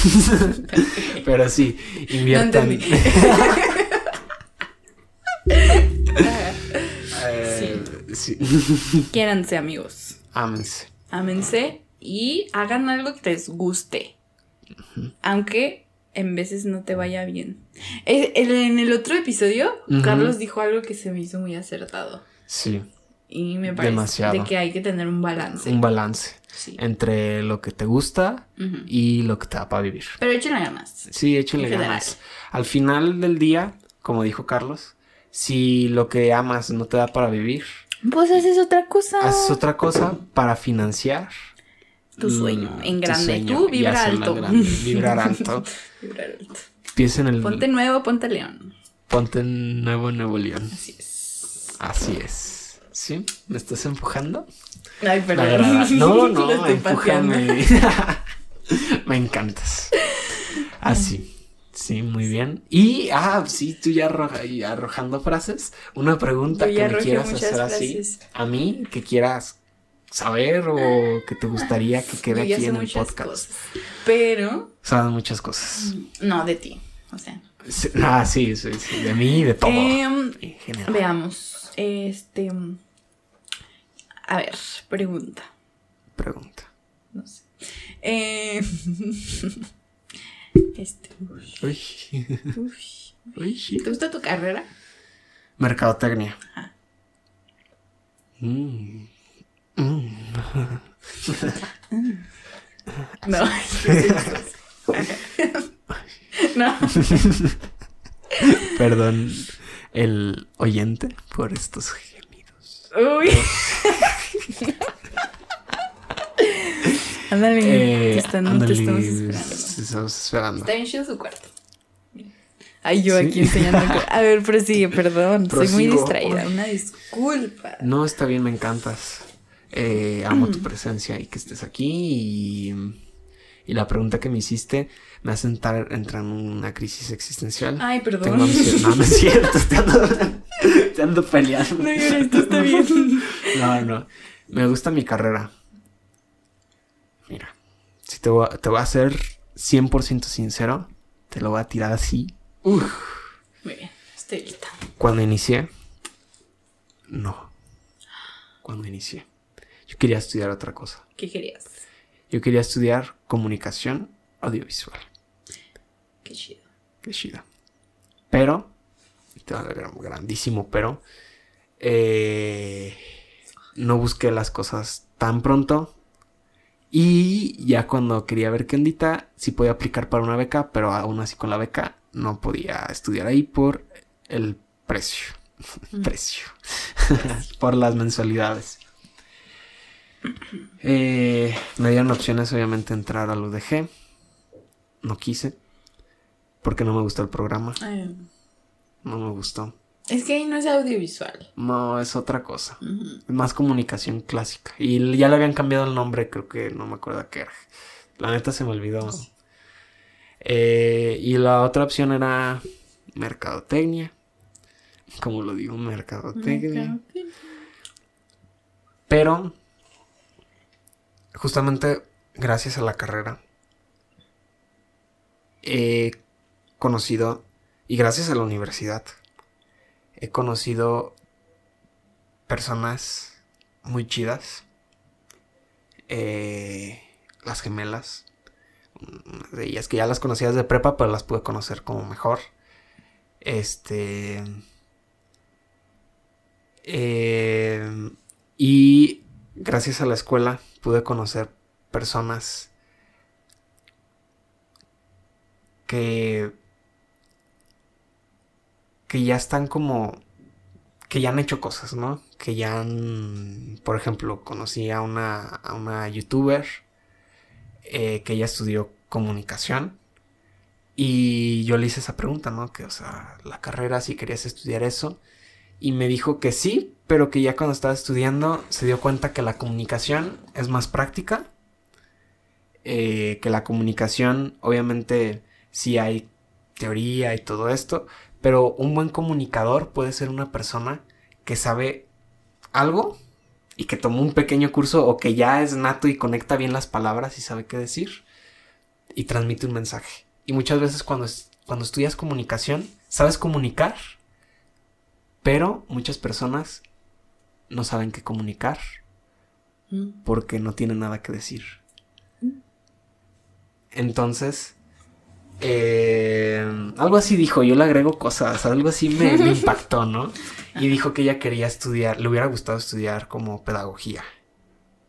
Pero sí, inviertan. Sí. Quiéranse amigos. Ámense. Ámense y hagan algo que les guste. Aunque en veces no te vaya bien. Eh, En el otro episodio. Carlos dijo algo que se me hizo muy acertado. Sí, Y me parece Demasiado. de que hay que tener un balance. un balance Sí. entre lo que te gusta y lo que te da para vivir. Pero échenle ganas. Sí, échenle ganas. Al final del día, como dijo Carlos, si lo que amas no te da para vivir, Pues haces otra cosa. haces otra cosa para financiar Tu sueño, mm, en tu grande. sueño Tú vibra en alto. grande, vibrar alto. Vibrar alto. Empieza en el Ponte nuevo, ponte león. ponte en Nuevo Nuevo León. Así es. Así es. ¿Sí? ¿Me estás empujando? Ay, perdón. No, no, empújame. Me encantas. Así. Sí, muy bien. Y, ah, sí, tú ya, arroja- arrojando frases. Una pregunta que me quieras hacer así. A mí, que quieras saber o que te gustaría que quede Yo aquí en el podcast. cosas. Pero, Saben muchas cosas. no de ti. O sea. Sí, Ah, sí, sí, sí, de mí de todo. Em, en general. veamos. Este. A ver, pregunta. Pregunta. No sé. Eh, este. Uy. uy. Uy. ¿Te gusta tu carrera? Mercadotecnia. Ajá. Mm. Mm. No. no. Perdón el oyente por estos gemidos. Uy. Ándale, Eh, te, están, te estamos esperando. te estamos esperando. Está bien chido su cuarto. Ay, yo Sí. aquí enseñando. A ver, prosigue, perdón. Soy muy Prosigo. distraída. Una disculpa. No, está bien, me encantas. Eh, amo Mm. tu presencia y que estés aquí. Y, y la pregunta que me hiciste me hace entrar, entrar en una crisis existencial. Ay, Tengo perdón. ansiedad. No, no es cierto. Te ando, te ando peleando. No llores, tú está bien. No, no. Me gusta mi carrera. Si te voy a, te voy a ser 100% sincero, te lo voy a tirar así. Uf. Muy bien, estoy lista. Cuando inicié, no. Cuando inicié, yo quería estudiar otra cosa. ¿Qué querías? Yo quería estudiar comunicación audiovisual. Qué chido. Qué chido. Pero, te va a grandísimo pero, eh, no busqué las cosas tan pronto. Y ya cuando quería ver qué ondita, sí podía aplicar para una beca, pero aún así con la beca no podía estudiar ahí por el precio. Mm. precio. por las mensualidades. Eh, me dieron opciones, obviamente, entrar al UDG. No quise. Porque no me gustó el programa. Ay, No me gustó. Es que ahí no es audiovisual. No, es otra cosa. Más comunicación clásica. Y ya le habían cambiado el nombre, creo que no me acuerdo qué era. La neta se me olvidó. Eh, y la otra opción era mercadotecnia. Como lo digo, mercadotecnia. Pero, justamente gracias a la carrera, he conocido, y gracias a la universidad, he conocido personas muy chidas. Eh, las gemelas. De ellas que ya las conocía desde prepa, pero las pude conocer como mejor. Este. eh, y gracias a la escuela pude conocer personas que que ya están como que ya han hecho cosas, ¿no? Que ya han, por ejemplo, conocí a una, a una youtuber eh, que ella estudió comunicación y yo le hice esa pregunta, ¿no? Que, o sea, la carrera, si querías estudiar eso, y me dijo que sí, pero que ya cuando estaba estudiando se dio cuenta que la comunicación es más práctica, eh, que la comunicación obviamente sí hay teoría y todo esto, pero un buen comunicador puede ser una persona que sabe algo y que tomó un pequeño curso o que ya es nato y conecta bien las palabras y sabe qué decir y transmite un mensaje. Y muchas veces cuando, cuando estudias comunicación, sabes comunicar, pero muchas personas no saben qué comunicar Mm. porque no tienen nada que decir. Entonces, eh, algo así dijo, yo le agrego cosas, algo así me, me impactó, ¿no? Y dijo que ella quería estudiar, le hubiera gustado estudiar como pedagogía,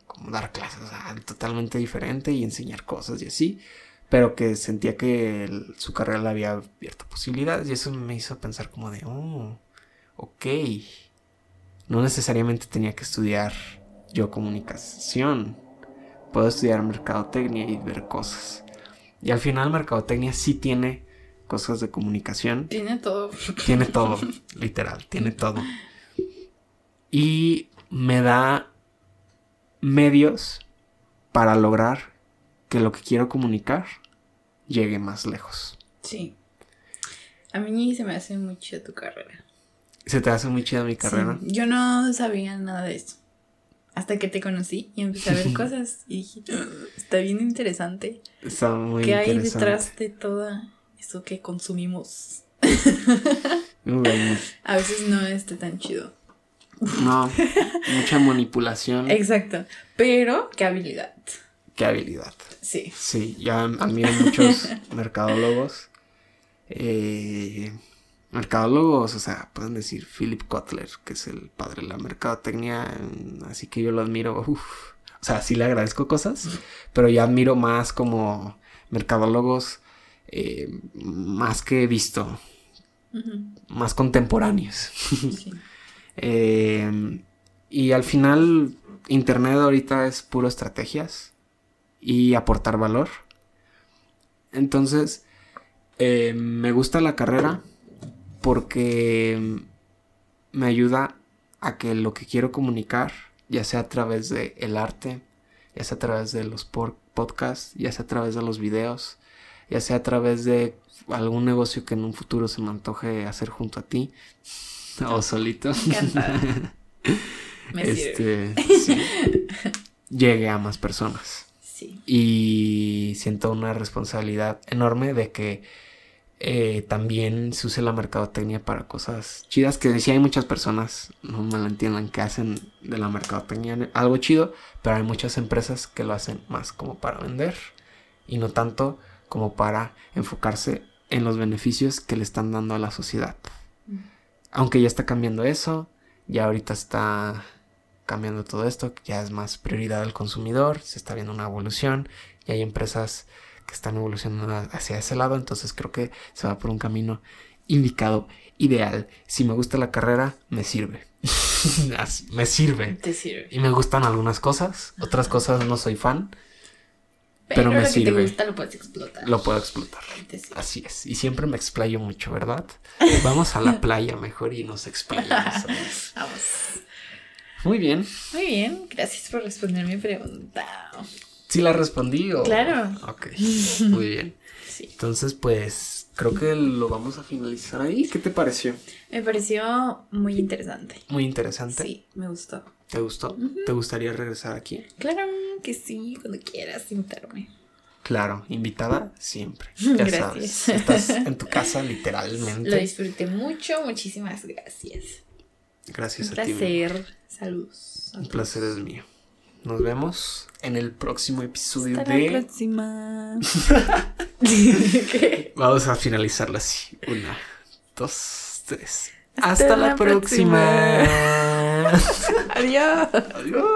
como dar clases, o sea, totalmente diferente y enseñar cosas y así, pero que sentía que el- su carrera le había abierto posibilidades y eso me hizo pensar como de, oh, ok, no necesariamente tenía que estudiar yo comunicación, puedo estudiar mercadotecnia y ver cosas. Y al final mercadotecnia sí tiene cosas de comunicación, Tiene todo. tiene todo, literal, tiene todo. Y me da medios para lograr que lo que quiero comunicar llegue más lejos. Sí. A mí se me hace mucho tu carrera. Se te hace muy chida mi carrera. Sí, Yo no sabía nada de eso. Hasta que te conocí y empecé a ver cosas y dije, "Ah, está bien interesante. Está muy ¿Qué hay detrás de todo eso que consumimos? Bueno. A veces no está tan chido. No, mucha manipulación. Exacto. Pero, qué habilidad. Qué habilidad. Sí. Sí, ya admiro muchos mercadólogos. Eh, mercadólogos, o sea, pueden decir Philip Kotler, que es el padre de la mercadotecnia, así que yo lo admiro. uf. O sea, sí le agradezco cosas, pero ya admiro más como mercadólogos eh, más que he visto, más contemporáneos. Sí. Eh, y al final, Internet ahorita es puro estrategias y aportar valor. Entonces, eh, me gusta la carrera porque me ayuda a que lo que quiero comunicar, ya sea a través del el arte, ya sea a través de los podcasts, ya sea a través de los videos, ya sea a través de algún negocio que en un futuro se me antoje hacer junto a ti o solito. Me este, sí, llegue a más personas. Sí. Y siento una responsabilidad enorme de que eh, también se use la mercadotecnia para cosas chidas. Que sí hay muchas personas, no me lo entiendan, que hacen de la mercadotecnia algo chido, pero hay muchas empresas que lo hacen más como para vender y no tanto como para enfocarse en los beneficios que le están dando a la sociedad. Aunque ya está cambiando eso, ya ahorita está cambiando todo esto, ya es más prioridad del consumidor, se está viendo una evolución y hay empresas que están evolucionando hacia ese lado, entonces creo que se va por un camino indicado, ideal. Si me gusta la carrera, me sirve. Me sirve. Te sirve. Y me gustan algunas cosas, otras cosas no soy fan, Pero, pero me lo que sirve. te gusta lo puedes explotar. lo puedo explotar. Sirve. Así es. Y siempre me explayo mucho, ¿verdad? Vamos a la playa mejor y nos explayamos. Vamos. Muy bien. Muy bien. Gracias por responder mi pregunta. ¿Sí la respondí o...? Claro. Ok, muy bien. Sí. Entonces, pues, creo que lo vamos a finalizar ahí. ¿Qué te pareció? Me pareció muy interesante. Muy interesante. Sí, me gustó. ¿Te gustó? ¿Te gustaría regresar aquí? Claro que sí, cuando quieras invitarme. Claro, invitada siempre. Ya Gracias. sabes. Estás en tu casa Lo literalmente. disfruté mucho. Muchísimas gracias. Gracias Un a ti. placer. Saludos. Un placer es mío. Nos vemos en el próximo episodio Hasta la de... próxima. Vamos a finalizarlo así. Una, dos, tres. Hasta Hasta, la, la próxima. Adiós. Adiós.